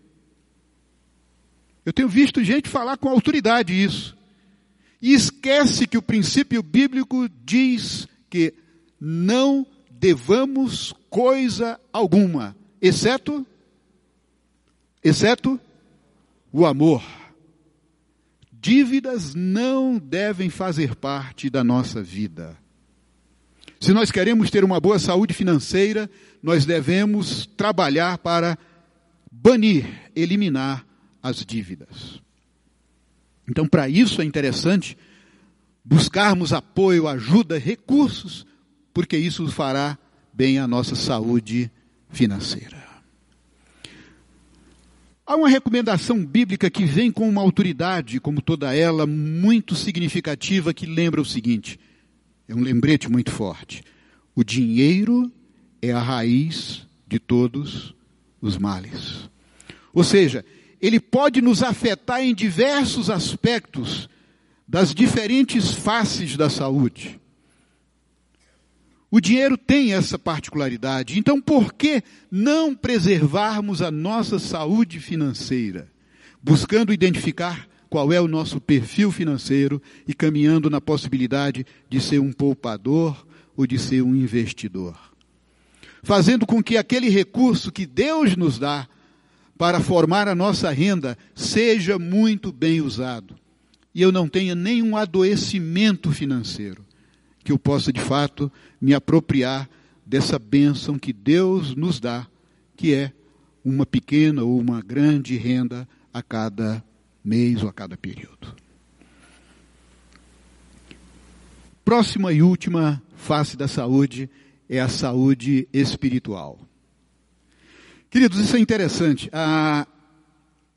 Eu tenho visto gente falar com autoridade isso. E esquece que o princípio bíblico diz que não devamos coisa alguma, exceto exceto o amor. Dívidas não devem fazer parte da nossa vida. Se nós queremos ter uma boa saúde financeira, nós devemos trabalhar para banir, eliminar as dívidas. Então, para isso é interessante buscarmos apoio, ajuda, recursos, porque isso fará bem à nossa saúde financeira. Há uma recomendação bíblica que vem com uma autoridade, como toda ela, muito significativa, que lembra o seguinte: é um lembrete muito forte. O dinheiro é a raiz de todos os males. Ou seja, ele pode nos afetar em diversos aspectos das diferentes faces da saúde. O dinheiro tem essa particularidade. Então, por que não preservarmos a nossa saúde financeira? Buscando identificar qual é o nosso perfil financeiro e caminhando na possibilidade de ser um poupador ou de ser um investidor. Fazendo com que aquele recurso que Deus nos dá para formar a nossa renda seja muito bem usado. E eu não tenha nenhum adoecimento financeiro, que eu possa de fato me apropriar dessa bênção que Deus nos dá, que é uma pequena ou uma grande renda a cada mês ou a cada período. Próxima e última face da saúde é a saúde espiritual. Queridos, isso é interessante. A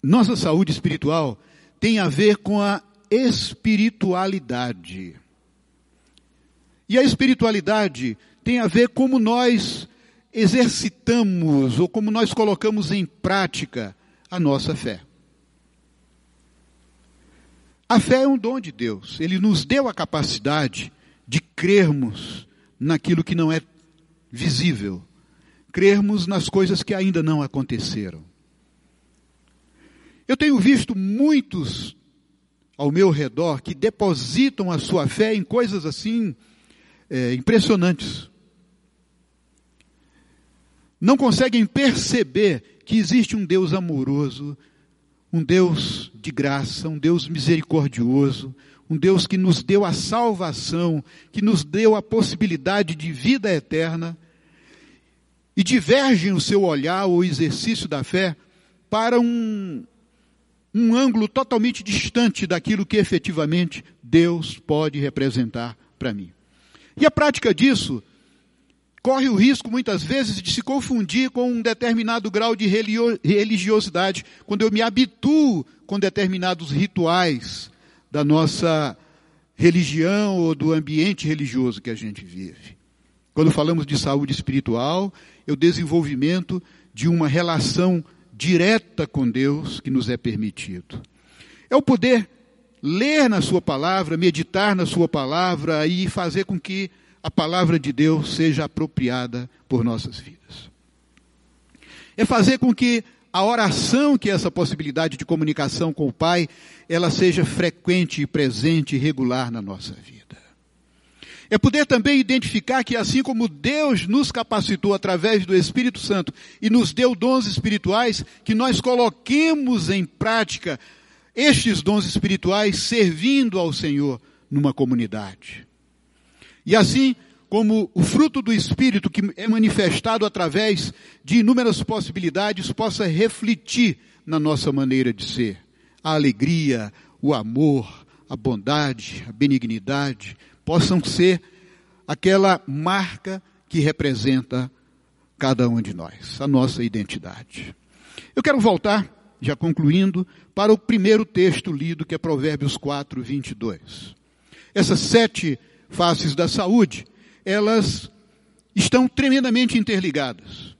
nossa saúde espiritual tem a ver com a espiritualidade. E a espiritualidade tem a ver como nós exercitamos ou como nós colocamos em prática a nossa fé. A fé é um dom de Deus. Ele nos deu a capacidade de crermos naquilo que não é visível, crermos nas coisas que ainda não aconteceram. Eu tenho visto muitos ao meu redor que depositam a sua fé em coisas assim é, impressionantes. Não conseguem perceber que existe um Deus amoroso, um Deus de graça, um Deus misericordioso, um Deus que nos deu a salvação, que nos deu a possibilidade de vida eterna, e divergem o seu olhar, o exercício da fé, para um, um ângulo totalmente distante daquilo que efetivamente Deus pode representar para mim. E a prática disso corre o risco, muitas vezes, de se confundir com um determinado grau de religiosidade, quando eu me habituo com determinados rituais da nossa religião ou do ambiente religioso que a gente vive. Quando falamos de saúde espiritual, é o desenvolvimento de uma relação direta com Deus que nos é permitido. É o poder ler na Sua palavra, meditar na Sua palavra e fazer com que a palavra de Deus seja apropriada por nossas vidas. É fazer com que a oração, que é essa possibilidade de comunicação com o Pai, ela seja frequente, presente e regular na nossa vida. É poder também identificar que assim como Deus nos capacitou através do Espírito Santo e nos deu dons espirituais, que nós coloquemos em prática estes dons espirituais servindo ao Senhor numa comunidade. E assim, como o fruto do Espírito que é manifestado através de inúmeras possibilidades possa refletir na nossa maneira de ser. A alegria, o amor, a bondade, a benignidade possam ser aquela marca que representa cada um de nós, a nossa identidade. Eu quero voltar, já concluindo, para o primeiro texto lido, que é Provérbios 4, 22. Essas sete faces da saúde, elas estão tremendamente interligadas.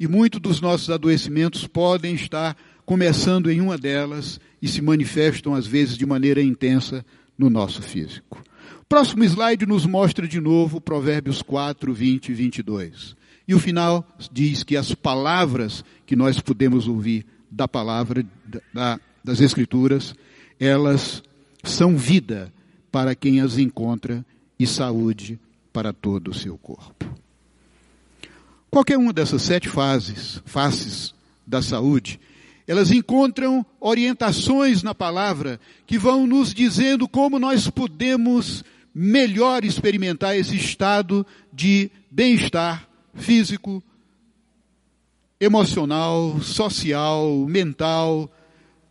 E muitos dos nossos adoecimentos podem estar começando em uma delas e se manifestam às vezes de maneira intensa no nosso físico. Próximo slide nos mostra de novo Provérbios 4, 20 e 22. E o final diz que as palavras que nós podemos ouvir da palavra da, das Escrituras, elas são vida para quem as encontra e saúde para todo o seu corpo. Qualquer uma dessas sete fases, faces da saúde, elas encontram orientações na palavra que vão nos dizendo como nós podemos melhor experimentar esse estado de bem-estar físico, emocional, social, mental,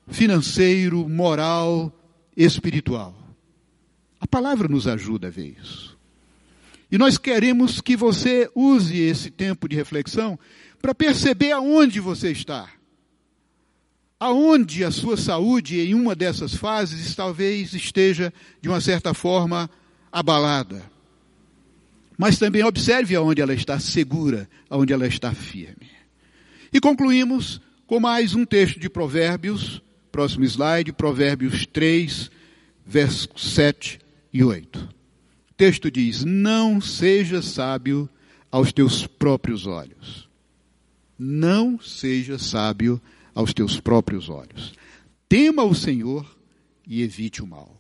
financeiro, moral, espiritual. A palavra nos ajuda a ver isso. E nós queremos que você use esse tempo de reflexão para perceber aonde você está. Aonde a sua saúde em uma dessas fases talvez esteja, de uma certa forma, abalada. Mas também observe aonde ela está segura, aonde ela está firme. E concluímos com mais um texto de Provérbios, próximo slide, Provérbios 3, versos 7 e 8 texto diz: Não seja sábio aos teus próprios olhos. Não seja sábio aos teus próprios olhos. Tema o Senhor e evite o mal.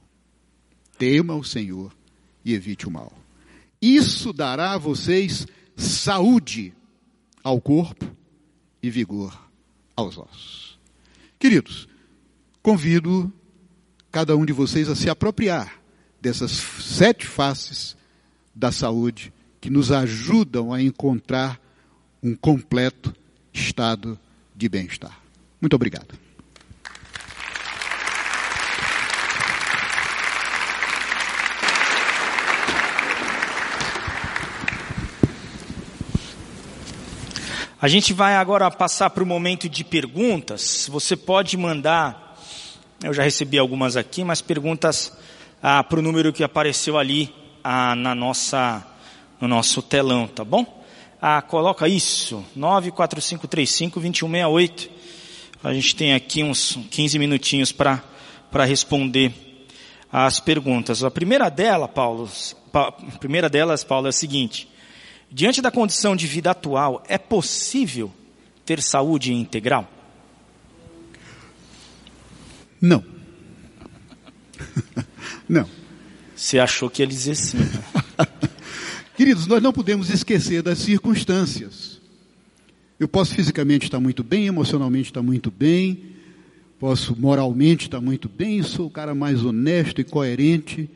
Tema o Senhor e evite o mal. Isso dará a vocês saúde ao corpo e vigor aos ossos. Queridos, convido cada um de vocês a se apropriar dessas sete faces da saúde que nos ajudam a encontrar um completo estado de bem-estar. Muito obrigado. A gente vai agora passar para o momento de perguntas. Você pode mandar, eu já recebi algumas aqui, mas perguntas ah, para o número que apareceu ali ah, na nossa, no nosso telão, tá bom? Ah, coloca isso, 94535-2168. A gente tem aqui uns 15 minutinhos para responder as perguntas. A primeira dela, Paulo, a primeira delas, Paulo, é a seguinte. Diante da condição de vida atual, é possível ter saúde integral? Não. *laughs* Não. Você achou que ia dizer sim. Né? *laughs* Queridos, nós não podemos esquecer das circunstâncias. Eu posso fisicamente estar muito bem, emocionalmente estar muito bem, posso moralmente estar muito bem, sou o cara mais honesto e coerente.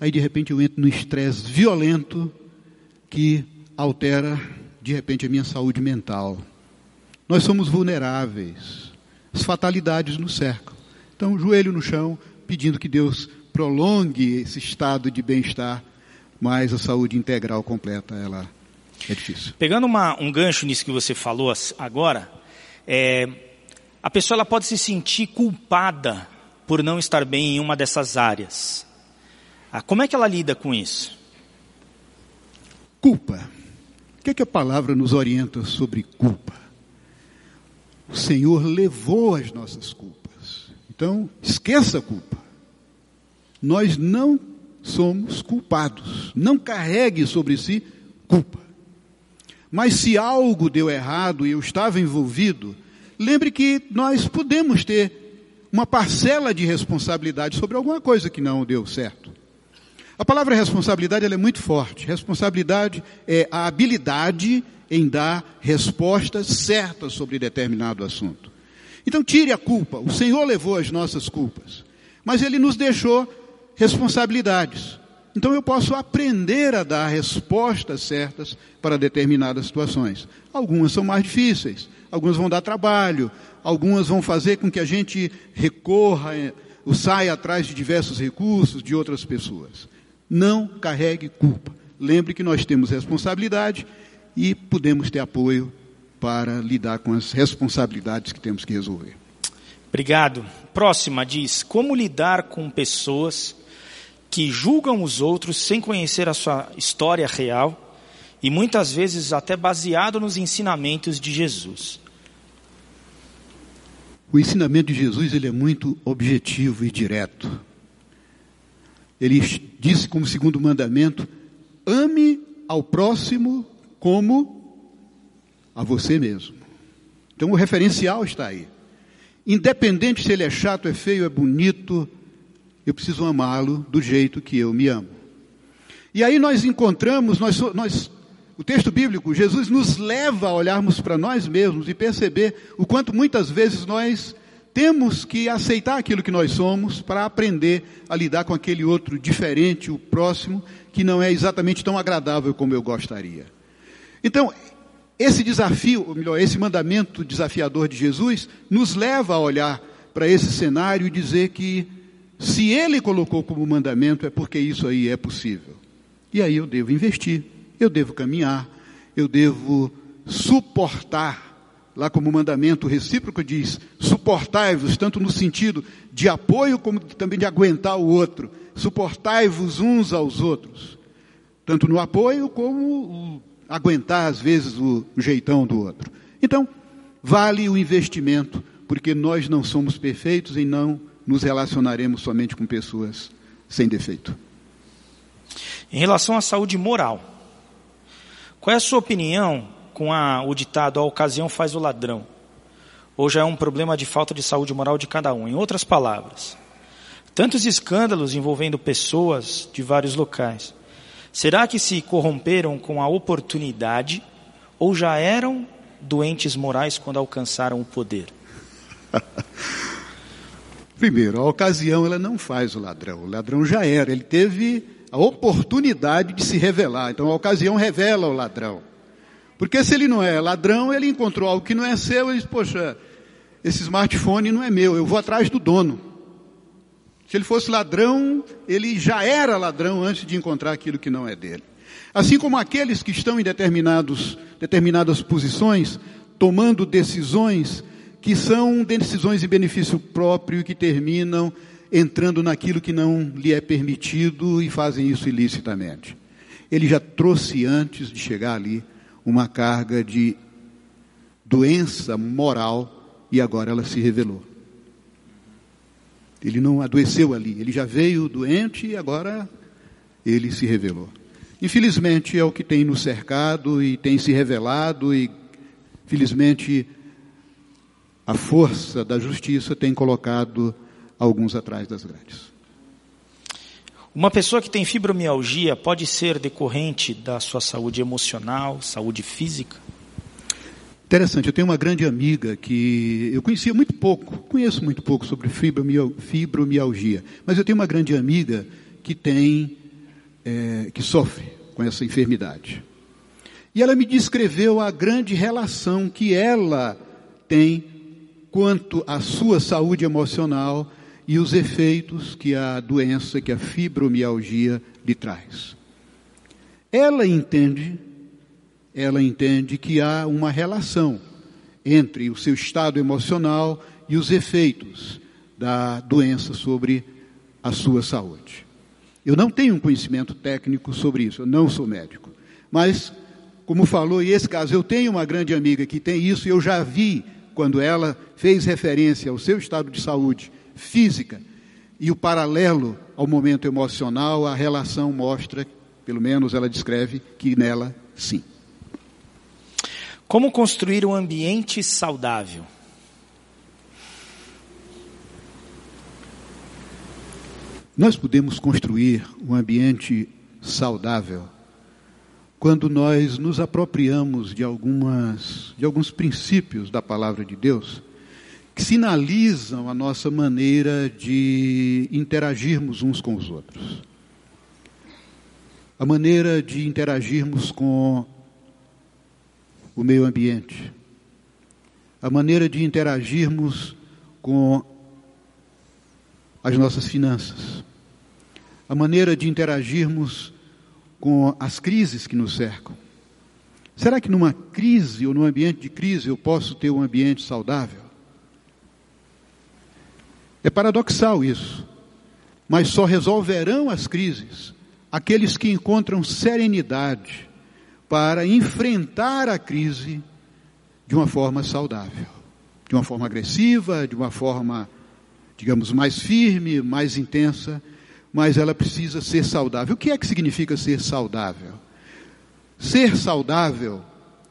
Aí de repente eu entro num estresse violento que altera de repente a minha saúde mental. Nós somos vulneráveis. As fatalidades nos cercam. Então, joelho no chão, pedindo que Deus prolongue esse estado de bem-estar, mas a saúde integral completa, ela é difícil. Pegando uma, um gancho nisso que você falou agora, é, a pessoa ela pode se sentir culpada por não estar bem em uma dessas áreas. Ah, como é que ela lida com isso? Culpa que, é que a palavra nos orienta sobre culpa? O Senhor levou as nossas culpas. Então, esqueça a culpa. Nós não somos culpados. Não carregue sobre si culpa. Mas se algo deu errado e eu estava envolvido, lembre que nós podemos ter uma parcela de responsabilidade sobre alguma coisa que não deu certo. A palavra responsabilidade é muito forte. Responsabilidade é a habilidade em dar respostas certas sobre determinado assunto. Então tire a culpa. O Senhor levou as nossas culpas, mas Ele nos deixou responsabilidades. Então eu posso aprender a dar respostas certas para determinadas situações. Algumas são mais difíceis, algumas vão dar trabalho, algumas vão fazer com que a gente recorra eh, ou saia atrás de diversos recursos de outras pessoas. Não carregue culpa. Lembre que nós temos responsabilidade e podemos ter apoio para lidar com as responsabilidades que temos que resolver. Obrigado. Próxima diz: Como lidar com pessoas que julgam os outros sem conhecer a sua história real e muitas vezes até baseado nos ensinamentos de Jesus? O ensinamento de Jesus ele é muito objetivo e direto. Ele disse como segundo mandamento: ame ao próximo como a você mesmo. Então o referencial está aí. Independente se ele é chato, é feio, é bonito, eu preciso amá-lo do jeito que eu me amo. E aí nós encontramos, nós, nós o texto bíblico, Jesus nos leva a olharmos para nós mesmos e perceber o quanto muitas vezes nós temos que aceitar aquilo que nós somos para aprender a lidar com aquele outro diferente, o próximo, que não é exatamente tão agradável como eu gostaria. Então, esse desafio, ou melhor, esse mandamento desafiador de Jesus, nos leva a olhar para esse cenário e dizer que se ele colocou como mandamento é porque isso aí é possível. E aí eu devo investir eu devo caminhar, eu devo suportar. Lá como mandamento recíproco diz, suportai-vos, tanto no sentido de apoio como também de aguentar o outro. Suportai-vos uns aos outros. Tanto no apoio como aguentar às vezes o, jeitão do outro. Então, vale o investimento, porque nós não somos perfeitos e não nos relacionaremos somente com pessoas sem defeito. Em relação à saúde moral, qual é a sua opinião com a, o ditado a ocasião faz o ladrão? Ou já é um problema de falta de saúde moral de cada um? Em outras palavras, tantos escândalos envolvendo pessoas de vários locais. Será que se corromperam com a oportunidade ou já eram doentes morais quando alcançaram o poder? *laughs* Primeiro, a ocasião ela não faz o ladrão. O ladrão já era, ele teve a oportunidade de se revelar. Então a ocasião revela o ladrão. Porque se ele não é ladrão, ele encontrou algo que não é seu, ele diz, poxa, esse smartphone não é meu, eu vou atrás do dono. Se ele fosse ladrão, ele já era ladrão antes de encontrar aquilo que não é dele. Assim como aqueles que estão em determinados, determinadas posições, tomando decisões que são decisões em benefício próprio e que terminam entrando naquilo que não lhe é permitido e fazem isso ilicitamente. Ele já trouxe antes de chegar ali uma carga de doença moral e agora ela se revelou. Ele não adoeceu ali, ele já veio doente e agora ele se revelou. Infelizmente é o que tem nos cercado e tem se revelado e felizmente a força da justiça tem colocado alguns atrás das grades. Uma pessoa que tem fibromialgia pode ser decorrente da sua saúde emocional, saúde física? Interessante, eu tenho uma grande amiga que eu conhecia muito pouco, conheço muito pouco sobre fibromialgia, mas eu tenho uma grande amiga que tem, é, que sofre com essa enfermidade. E ela me descreveu a grande relação que ela tem quanto à sua saúde emocional e os efeitos que a doença, que a fibromialgia lhe traz. Ela entende, ela entende que há uma relação entre o seu estado emocional e os efeitos da doença sobre a sua saúde. Eu não tenho um conhecimento técnico sobre isso, eu não sou médico, mas como falou, e esse caso, eu tenho uma grande amiga que tem isso, e eu já vi quando ela fez referência ao seu estado de saúde física e o paralelo ao momento emocional, a relação mostra, pelo menos ela descreve, que nela sim. Como construir um ambiente saudável? Nós podemos construir um ambiente saudável quando nós nos apropriamos de algumas de alguns princípios da palavra de Deus que sinalizam a nossa maneira de interagirmos uns com os outros. A maneira de interagirmos com o meio ambiente. A maneira de interagirmos com as nossas finanças. A maneira de interagirmos com as crises que nos cercam. Será que numa crise ou num ambiente de crise eu posso ter um ambiente saudável? É paradoxal isso, mas só resolverão as crises aqueles que encontram serenidade para enfrentar a crise de uma forma saudável, de uma forma agressiva, de uma forma, digamos, mais firme, mais intensa, mas ela precisa ser saudável. O que é que significa ser saudável? Ser saudável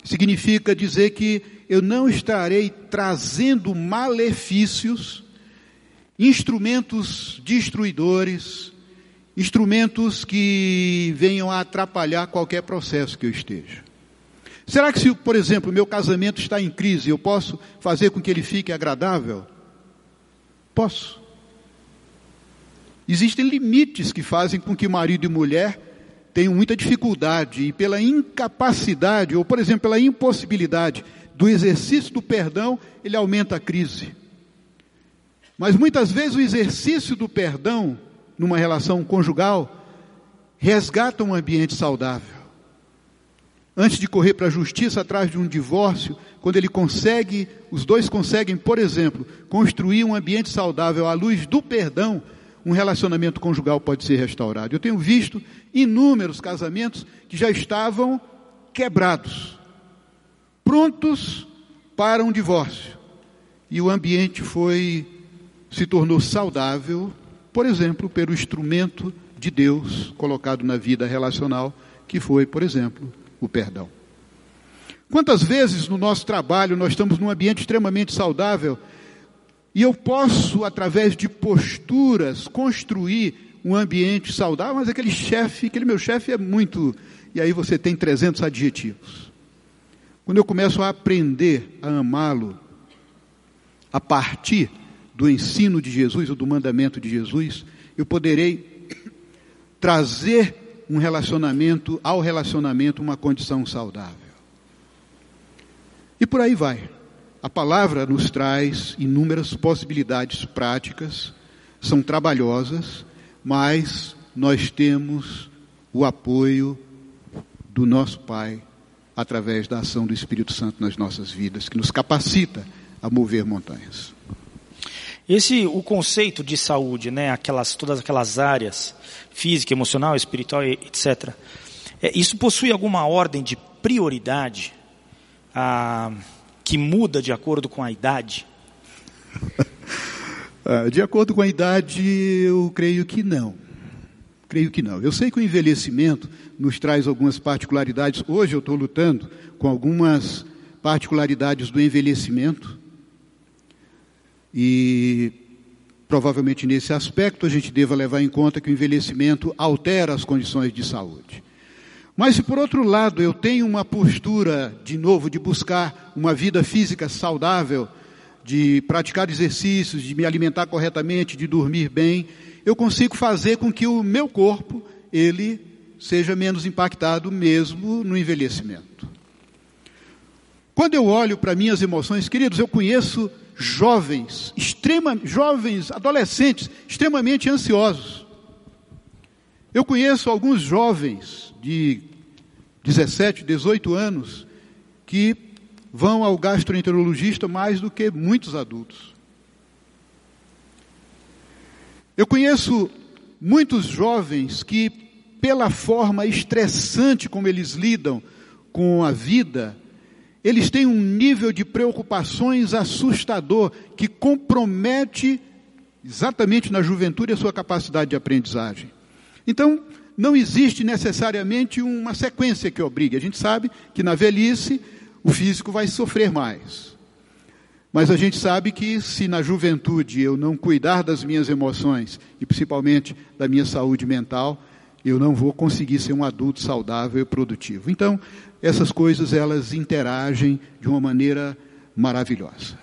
significa dizer que eu não estarei trazendo malefícios instrumentos destruidores, instrumentos que venham a atrapalhar qualquer processo que eu esteja. Será que se, por exemplo, meu casamento está em crise, eu posso fazer com que ele fique agradável? Posso. Existem limites que fazem com que marido e mulher tenham muita dificuldade e pela incapacidade, ou por exemplo, pela impossibilidade do exercício do perdão, ele aumenta a crise. Mas muitas vezes o exercício do perdão numa relação conjugal resgata um ambiente saudável. Antes de correr para a justiça atrás de um divórcio, quando ele consegue, os dois conseguem, por exemplo, construir um ambiente saudável à luz do perdão, um relacionamento conjugal pode ser restaurado. Eu tenho visto inúmeros casamentos que já estavam quebrados, prontos para um divórcio. E o ambiente foi se tornou saudável, por exemplo, pelo instrumento de Deus colocado na vida relacional, que foi, por exemplo, o perdão. Quantas vezes no nosso trabalho nós estamos num ambiente extremamente saudável e eu posso, através de posturas, construir um ambiente saudável, mas aquele chefe, aquele meu chefe é muito. E aí você tem 300 adjetivos. Quando eu começo a aprender a amá-lo, a partir do ensino de Jesus ou do mandamento de Jesus, eu poderei *coughs* trazer um relacionamento, ao relacionamento, uma condição saudável. E por aí vai. A palavra nos traz inúmeras possibilidades práticas, são trabalhosas, mas nós temos o apoio do nosso Pai através da ação do Espírito Santo nas nossas vidas, que nos capacita a mover montanhas. Esse o conceito de saúde, né, aquelas todas aquelas áreas física, emocional, espiritual, etc. É, isso possui alguma ordem de prioridade ah, que muda de acordo com a idade? *laughs* Ah, de acordo com a idade, eu creio que não. Creio que não. Eu sei que o envelhecimento nos traz algumas particularidades. Hoje eu estou lutando com algumas particularidades do envelhecimento e provavelmente nesse aspecto a gente deva levar em conta que o envelhecimento altera as condições de saúde. Mas se por outro lado eu tenho uma postura, de novo, de buscar uma vida física saudável, de praticar exercícios, de me alimentar corretamente, de dormir bem, eu consigo fazer com que o meu corpo, ele seja menos impactado mesmo no envelhecimento. Quando eu olho para minhas emoções, queridos, eu conheço jovens, extrema, jovens, adolescentes, extremamente ansiosos. Eu conheço alguns jovens de 17, 18 anos que vão ao gastroenterologista mais do que muitos adultos. Eu conheço muitos jovens que, pela forma estressante como eles lidam com a vida, eles têm um nível de preocupações assustador que compromete exatamente na juventude a sua capacidade de aprendizagem. Então, não existe necessariamente uma sequência que obrigue. A gente sabe que na velhice o físico vai sofrer mais. Mas a gente sabe que se na juventude eu não cuidar das minhas emoções e principalmente da minha saúde mental, eu não vou conseguir ser um adulto saudável e produtivo. Então, essas coisas elas interagem de uma maneira maravilhosa.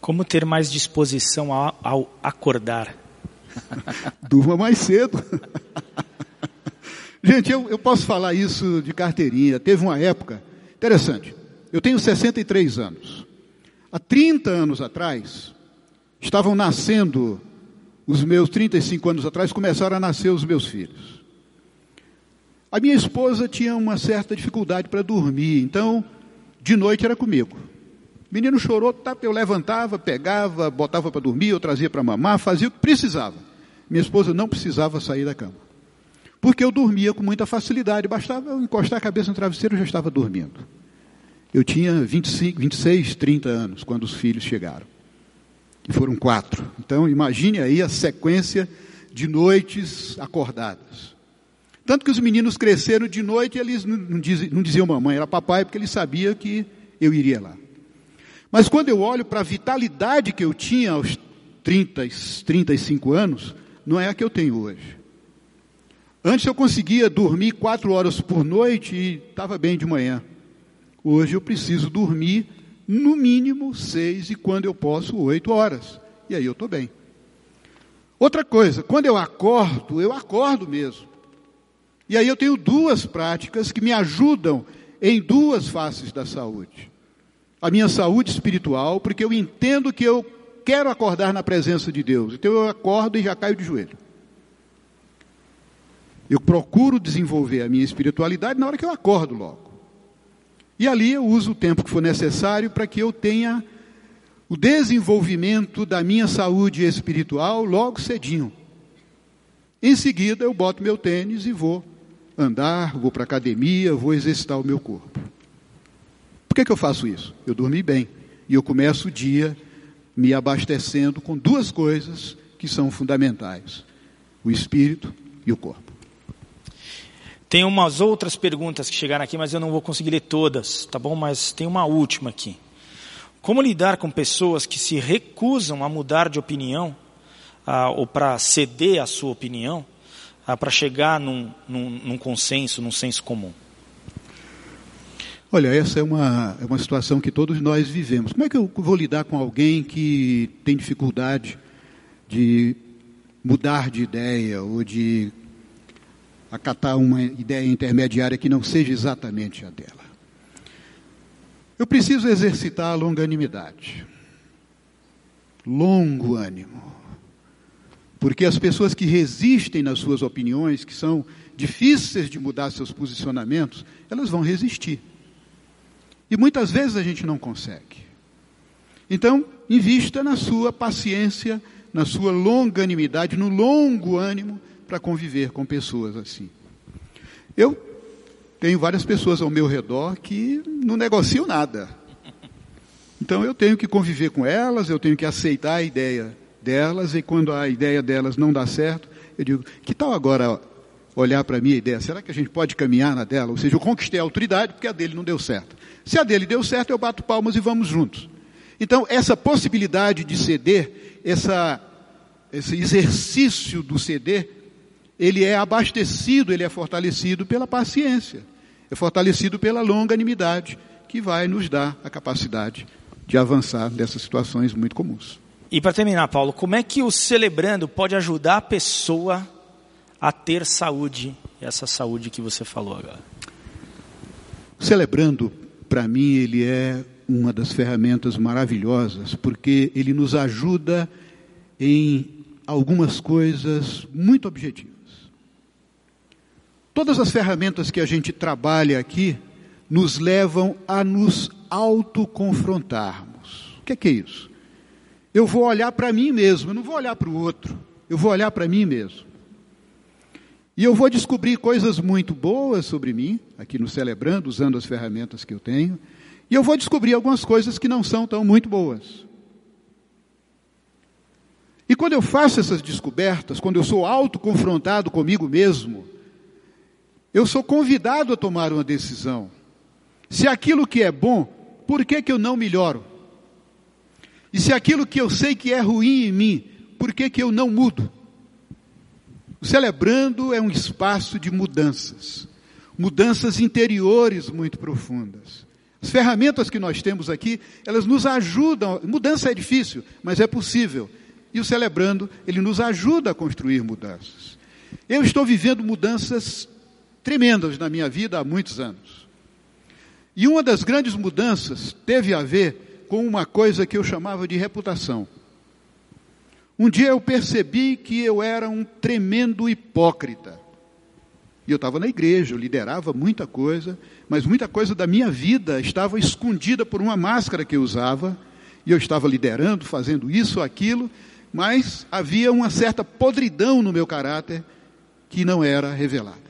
Como ter mais disposição ao, acordar? *laughs* Durma mais cedo. *laughs* Gente, eu, eu posso falar isso de carteirinha. Teve uma época interessante. Eu tenho 63 anos. Há 30 anos atrás, estavam nascendo os meus 35 anos atrás, começaram a nascer os meus filhos. A minha esposa tinha uma certa dificuldade para dormir, então de noite era comigo. O menino chorou, eu levantava, pegava, botava para dormir, eu trazia para mamar, fazia o que precisava. Minha esposa não precisava sair da cama. Porque eu dormia com muita facilidade, bastava eu encostar a cabeça no travesseiro e já estava dormindo. Eu tinha 25, 26, 30 anos quando os filhos chegaram. E foram quatro. Então imagine aí a sequência de noites acordadas. Tanto que os meninos cresceram de noite eles não diziam, não diziam mamãe, era papai, porque eles sabiam que eu iria lá. Mas quando eu olho para a vitalidade que eu tinha aos 30, 35 anos, não é a que eu tenho hoje. Antes eu conseguia dormir quatro horas por noite e estava bem de manhã. Hoje eu preciso dormir no mínimo seis e quando eu posso oito horas. E aí eu estou bem. Outra coisa, quando eu acordo, eu acordo mesmo. E aí eu tenho duas práticas que me ajudam em duas faces da saúde a minha saúde espiritual, porque eu entendo que eu quero acordar na presença de Deus. Então eu acordo e já caio de joelho. Eu procuro desenvolver a minha espiritualidade na hora que eu acordo logo. E ali eu uso o tempo que for necessário para que eu tenha o desenvolvimento da minha saúde espiritual logo cedinho. Em seguida eu boto meu tênis e vou andar, vou para a academia, vou exercitar o meu corpo. Por que, que eu faço isso? Eu dormi bem. E eu começo o dia me abastecendo com duas coisas que são fundamentais: o espírito e o corpo. Tem umas outras perguntas que chegaram aqui, mas eu não vou conseguir ler todas, tá bom? Mas tem uma última aqui. Como lidar com pessoas que se recusam a mudar de opinião, ah, ou para ceder a sua opinião, ah, para chegar num, num, num consenso, num senso comum? Olha, essa é uma, é uma situação que todos nós vivemos. Como é que eu vou lidar com alguém que tem dificuldade de mudar de ideia ou de acatar uma ideia intermediária que não seja exatamente a dela? Eu preciso exercitar a longanimidade. Longo ânimo. Porque as pessoas que resistem nas suas opiniões, que são difíceis de mudar seus posicionamentos, elas vão resistir. E muitas vezes a gente não consegue. Então, invista na sua paciência, na sua longanimidade, no longo ânimo para conviver com pessoas assim. Eu tenho várias pessoas ao meu redor que não negociam nada. Então eu tenho que conviver com elas, eu tenho que aceitar a ideia delas, e quando a ideia delas não dá certo, eu digo: que tal agora olhar para a minha ideia? Será que a gente pode caminhar na dela? Ou seja, eu conquistei a autoridade porque a dele não deu certo. Se a dele deu certo, eu bato palmas e vamos juntos. Então, essa possibilidade de ceder, essa, esse exercício do ceder, ele é abastecido, ele é fortalecido pela paciência, é fortalecido pela longanimidade, que vai nos dar a capacidade de avançar nessas situações muito comuns. E para terminar, Paulo, como é que o celebrando pode ajudar a pessoa a ter saúde, essa saúde que você falou agora? Celebrando para mim, ele é uma das ferramentas maravilhosas, porque ele nos ajuda em algumas coisas muito objetivas. Todas as ferramentas que a gente trabalha aqui nos levam a nos autoconfrontarmos. O que é, que é isso? Eu vou olhar para mim mesmo, eu não vou olhar para o outro, eu vou olhar para mim mesmo. E eu vou descobrir coisas muito boas sobre mim, aqui no Celebrando, usando as ferramentas que eu tenho, e eu vou descobrir algumas coisas que não são tão muito boas. E quando eu faço essas descobertas, quando eu sou autoconfrontado comigo mesmo, eu sou convidado a tomar uma decisão. Se aquilo que é bom, por que, que eu não melhoro? E se aquilo que eu sei que é ruim em mim, por que, que eu não mudo? O Celebrando é um espaço de mudanças, mudanças interiores muito profundas. As ferramentas que nós temos aqui, elas nos ajudam. Mudança é difícil, mas é possível. E o Celebrando, ele nos ajuda a construir mudanças. Eu estou vivendo mudanças tremendas na minha vida há muitos anos. E uma das grandes mudanças teve a ver com uma coisa que eu chamava de reputação. Um dia eu percebi que eu era um tremendo hipócrita. E eu estava na igreja, eu liderava muita coisa, mas muita coisa da minha vida estava escondida por uma máscara que eu usava, e eu estava liderando, fazendo isso aquilo, mas havia uma certa podridão no meu caráter que não era revelada.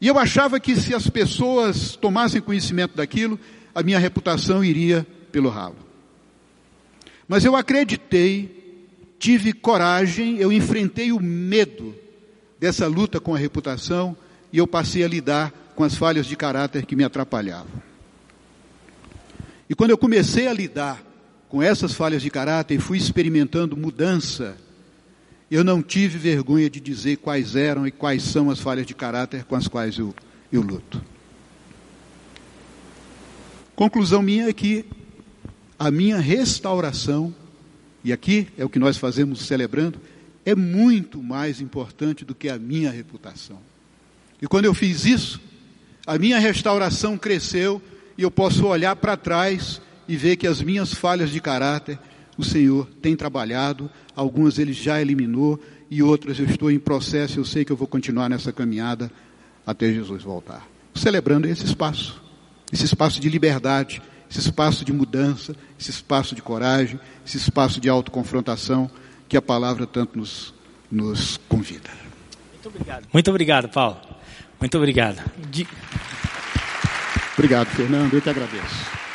E eu achava que se as pessoas tomassem conhecimento daquilo, a minha reputação iria pelo ralo. Mas eu acreditei, tive coragem, eu enfrentei o medo dessa luta com a reputação e eu passei a lidar com as falhas de caráter que me atrapalhavam. E quando eu comecei a lidar com essas falhas de caráter e fui experimentando mudança, eu não tive vergonha de dizer quais eram e quais são as falhas de caráter com as quais eu, eu luto. Conclusão minha é que a minha restauração, e aqui é o que nós fazemos celebrando, é muito mais importante do que a minha reputação. E quando eu fiz isso, a minha restauração cresceu e eu posso olhar para trás e ver que as minhas falhas de caráter o Senhor tem trabalhado, algumas ele já eliminou e outras eu estou em processo, eu sei que eu vou continuar nessa caminhada até Jesus voltar. Celebrando esse espaço, esse espaço de liberdade, esse espaço de mudança, esse espaço de coragem, esse espaço de autoconfrontação que a palavra tanto nos, nos convida. Muito obrigado. Muito obrigado, Paulo. Muito obrigado. De... Obrigado, Fernando. Eu que agradeço.